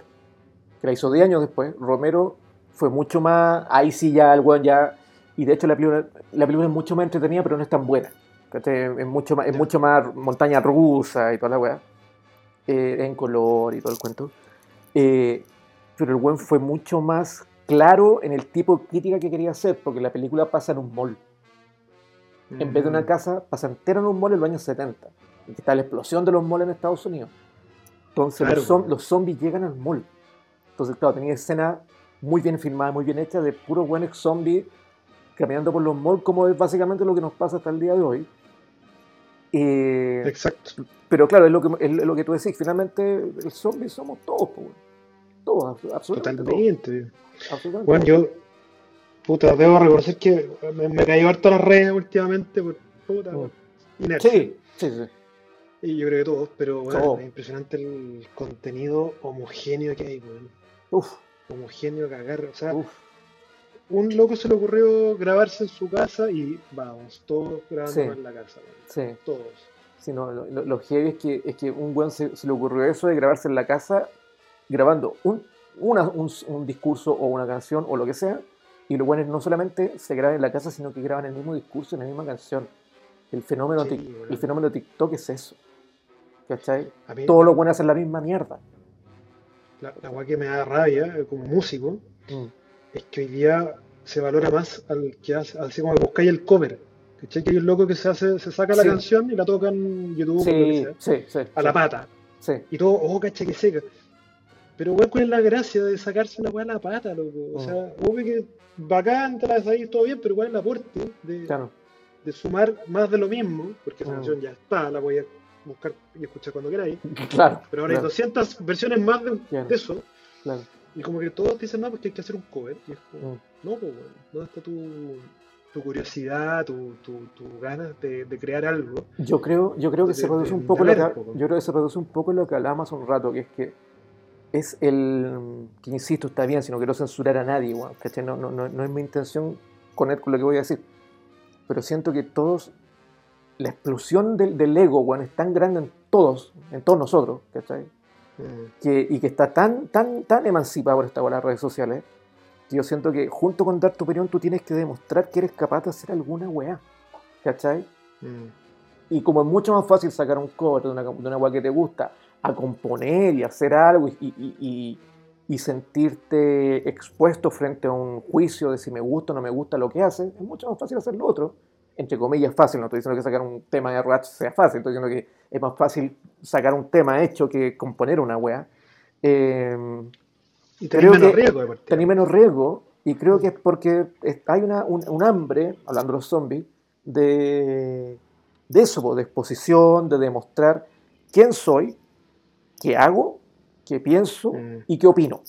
que la hizo 10 años después, Romero fue mucho más, ahí sí ya el weón ya, y de hecho la película, la película es mucho más entretenida, pero no es tan buena. Es mucho más, es mucho más montaña rusa y toda la weá, eh, en color y todo el cuento. Eh, pero el weón fue mucho más claro en el tipo de crítica que quería hacer, porque la película pasa en un mall. En vez de una Mm. casa, pasa entera en un mall en los años 70. Y que está la explosión de los malls en Estados Unidos. Entonces Claro, los zombies llegan al mall. Entonces, claro, tenía escenas muy bien filmadas, muy bien hechas, de puros buenos zombies caminando por los malls, como es básicamente lo que nos pasa hasta el día de hoy. Eh, Exacto. pero claro, es lo, que, es lo que tú decís, finalmente el zombie somos todos, po, todos, abs- absolutamente Totalmente. todos. absolutamente Bueno, yo, puta, debo reconocer que me, me cayó harto las redes últimamente por puta, inercia. Sí, sí, sí. Y yo creo que todos, pero bueno, es impresionante el contenido homogéneo que hay, weón. Uf, Homogéneo cagar. O sea, uf. un loco se le ocurrió grabarse en su casa y vamos, todos grabando Sí. en la casa. Sí. Todos. Sí, no, lo, lo- lo heavy es que, es que un buen se, se le ocurrió eso de grabarse en la casa grabando un, una- un, un discurso o una canción o lo que sea, y los buenos no solamente se graban en la casa, sino que graban el mismo discurso en la misma canción. El fenómeno, Sí, tic- el fenómeno TikTok es eso. ¿Cachai? Mí, Todos los buenos hacen la misma mierda. La, la weá que me da rabia eh, como músico Mm. es que hoy día se valora más al que hace, así como que buscáis el cover. ¿Cachai? Que hay un loco que se hace, se saca la Sí. canción y la toca en YouTube o lo que Sí, sea, sí, sí. a la sí, pata. sí. Y todo, oh, cacha que seca. Pero weón, ¿cuál es la gracia de sacarse una weá a la pata, loco? O Mm. sea, obvio que bacán, te la ahí, todo bien, pero ¿cuál es el aporte de, Claro. de sumar más de lo mismo? Porque esa Mm. canción ya está, la voy a buscar y escuchar cuando queráis. (laughs) Claro. Pero ahora hay claro, 200 versiones más de, Claro. de eso. claro. Y como que todos dicen, no, porque hay que hacer un cover. Y es como, Mm. no, pues, weón, ¿dónde está tu, tu curiosidad, tu, tu, tu ganas de, de crear algo? Yo creo, yo creo que de- se reduce un poco lo que, yo creo que se reduce un poco lo que hablábamos hace un rato, que es que es el que insisto, está bien, si no quiero censurar a nadie, ¿cachai? No, no, no, no es mi intención con, el- con lo que voy a decir. Pero siento que todos, la explosión del, del ego, weón, es tan grande en todos, en todos nosotros, ¿cachai? Mm, que, y que está tan, tan, tan emancipada por esta por las redes sociales, que yo siento que junto con dar tu opinión tú tienes que demostrar que eres capaz de hacer alguna weá, ¿cachai? mm. Y como es mucho más fácil sacar un cover de una, de una weá que te gusta, a componer y hacer algo y, y- y- y sentirte expuesto frente a un juicio de si me gusta o no me gusta lo que haces, es mucho más fácil hacer lo otro. Entre comillas, fácil, no estoy diciendo que sacar un tema de Ratch sea fácil, estoy diciendo que es más fácil sacar un tema hecho que componer una weá. Eh, Y Creo tenés menos que riesgo de tenía menos riesgo y creo que es porque hay una, un, un hambre, hablando de los zombies, de, de eso, de exposición, de demostrar quién soy, qué hago, qué pienso Mm. y qué opino.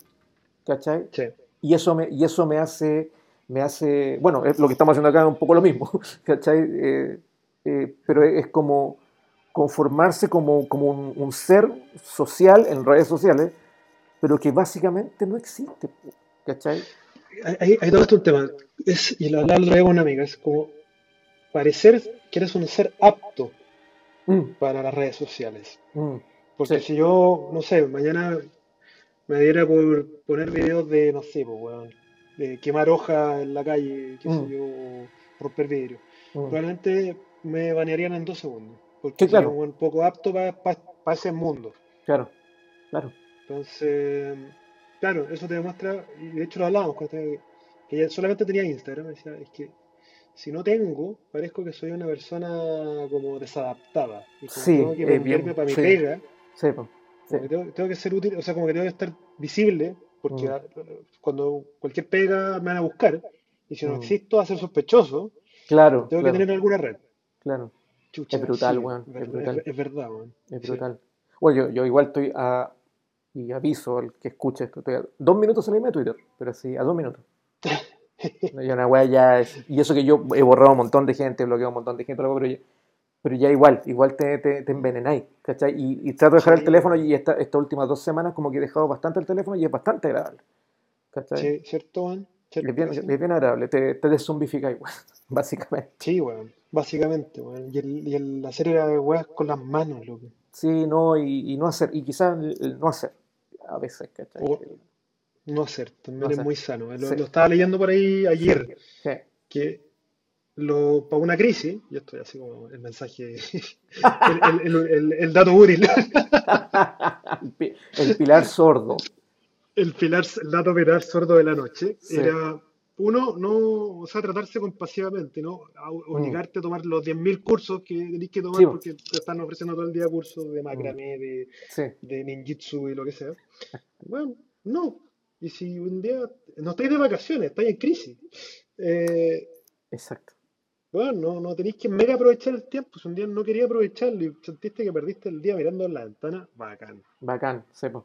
¿Cachai? Sí. Y eso me, y eso me hace, me hace, bueno, es lo que estamos haciendo acá es un poco lo mismo, (laughs) ¿cachai? Eh, eh, pero es como conformarse como, como un, un ser social en redes sociales, pero que básicamente no existe, ¿cachai? Ahí, ahí tocaste un tema. Es, y lo hablaba el con una amiga. Es como parecer que eres un ser apto Mm, para las redes sociales. mm, Porque Sí. si yo, no sé, mañana me diera por poner videos de, no sé, pues, de quemar hojas en la calle, qué sé Mm. yo, romper vidrio, mm. probablemente me banearían en dos segundos. Porque Sí, claro. un weón poco apto para ese mundo. Claro, claro. Entonces, claro, eso te demuestra, y de hecho lo hablábamos, que ella solamente tenía Instagram, decía, es que si no tengo, parezco que soy una persona como desadaptada. Y como Sí, tengo que eh, bien, para mi sí. pega, Sí, sí. tengo que ser útil, o sea, como que tengo que estar visible, porque Mm. a- cuando cualquier pega me van a buscar, y si no Mm. existo, va a ser sospechoso, Claro, tengo claro, que tener alguna red. claro. Chucha, Es brutal, sí, weón, es brutal. es verdad, weón. Es Sí. brutal. Bueno, yo, yo igual estoy a. Y aviso al que escuche esto. Estoy a dos minutos salirme de Twitter, pero sí, a dos minutos. (laughs) No, ya una wea ya es- Y eso que yo he borrado un montón de gente, he bloqueado un montón de gente, pero ya, pero ya igual, igual te, te, te envenenáis, ¿cachai? Y, y trato de dejar el Sí. teléfono y esta, estas últimas dos semanas como que he dejado bastante el teléfono y es bastante agradable. ¿Cachai? Sí, ¿cierto, weón? ¿cierto? Es bien, es bien agradable, te, te deszombifica igual, (laughs) básicamente. Sí, weón, básicamente, weón. Y, el- y el- de weas con las manos, loco. Sí, no, y, y no hacer, y quizás el, el no hacer, a veces, ¿cachai? O- No hacer, también No es hacer. muy sano. Lo, Sí. lo estaba leyendo por ahí ayer, Sí. que lo, para una crisis, y esto es así como el mensaje, (laughs) el, el- el- el- el dato útil, el, (laughs) pi- el pilar sordo. el pilar, el dato pilar sordo de la noche, Sí. era uno, no, o sea, tratarse compasivamente, ¿no? A- Obligarte a tomar los 10.000 cursos que tenés que tomar Mm. Sí, porque te están ofreciendo todo el día cursos de macramé, de, Sí, de ninjitsu y lo que sea. Bueno, no. Y si un día no estáis de vacaciones, estáis en crisis, eh, exacto. Bueno, no, no tenéis que mega aprovechar el tiempo. Si un día no quería aprovecharlo y sentiste que perdiste el día mirando en la ventana, bacán. Bacán, sepo.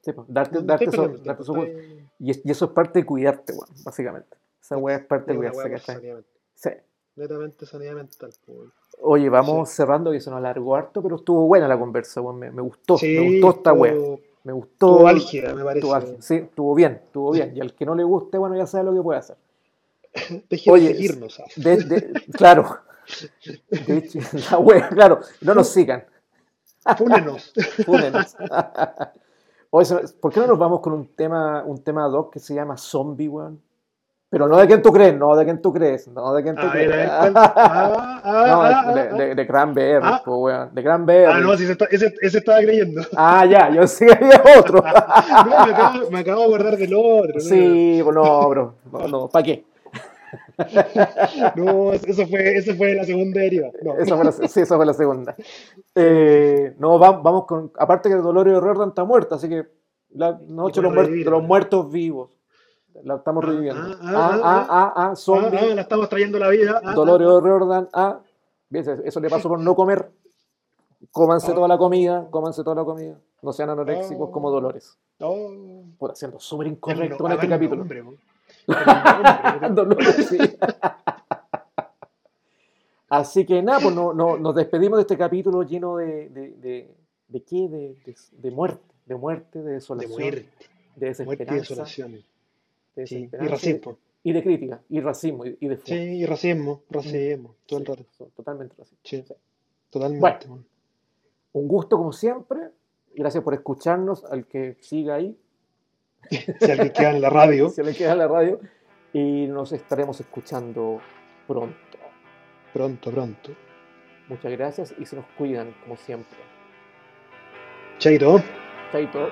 Sepo. Darte, darte, eso, darte tiempo, eso- estáis- y, es- y eso es parte de cuidarte, weón, básicamente. Esa weá es parte de cuidarse, ¿cachai? Sí. Netamente sanidad mental. weón. Oye, vamos cerrando, que se nos alargó harto, pero estuvo buena la conversa, weón. Me, me gustó, Sí, me gustó esta weá. Me gustó. estuvo álgida, me parece. estuvo. Sí, estuvo bien, estuvo bien. Y al que no le guste, bueno, ya sabe lo que puede hacer. (laughs) Deje Oye, de seguirnos. ah. De- de- claro. De hecho, (laughs) la wea, claro. No nos sigan. Fúnenos. (laughs) Fúnenos. Oye, ¿por qué no nos vamos con un tema, un tema ad hoc que se llama Zombie, weón? Pero no de quien tú crees, no de quien tú crees, no de quien tú A ver, crees. Ah, ah, No, ah, de, ah, de, de Cranberries, Ah. po, weón. De Cranberries. Ah, no, si ese, está- ese, ese estaba creyendo. Ah, ya, yo sí había otro. No, me acabo, me acabo de acordar del otro. Sí, pues no, bro. No, no, ¿para qué? (laughs) No, eso fue, eso fue la segunda deriva. No. Esa fue la, sí, esa fue la segunda. Eh, no, va- vamos con. Aparte que Dolores Riordan está muerta, así que la noche de los, revivir, de los ¿no? muertos vivos. La estamos Ah, reviviendo. ah, Ah, ah, ah, ah, ah, Ah, zombie. ah, la estamos trayendo la vida. Ah, Dolores ah, ah. Bien, Eso le pasó por no comer. Cómanse toda la comida, cómanse toda la comida. No sean anoréxicos Ah. como Dolores. ah. Oh, Puta, siendo súper incorrecto no- en este capítulo. nombre, (laughs) Dolores, sí. Así que nada, pues no, no- nos despedimos de este capítulo lleno de, de, de, ¿de qué? De, de, de muerte, de muerte, de de desolación, muerte, de muerte y desesperanza, desolación. de Sí, y racismo. y de crítica, y racismo, y, y de Sí, y racismo, racismo, todo el Sí, rato. son totalmente racismo. Sí, totalmente. man. Un gusto como siempre. Gracias por escucharnos, al que siga ahí, (laughs) Si alguien queda en la radio, si le queda en la radio, y nos estaremos escuchando pronto. pronto, pronto. Muchas gracias y se nos cuidan como siempre. Chaito. Chaito.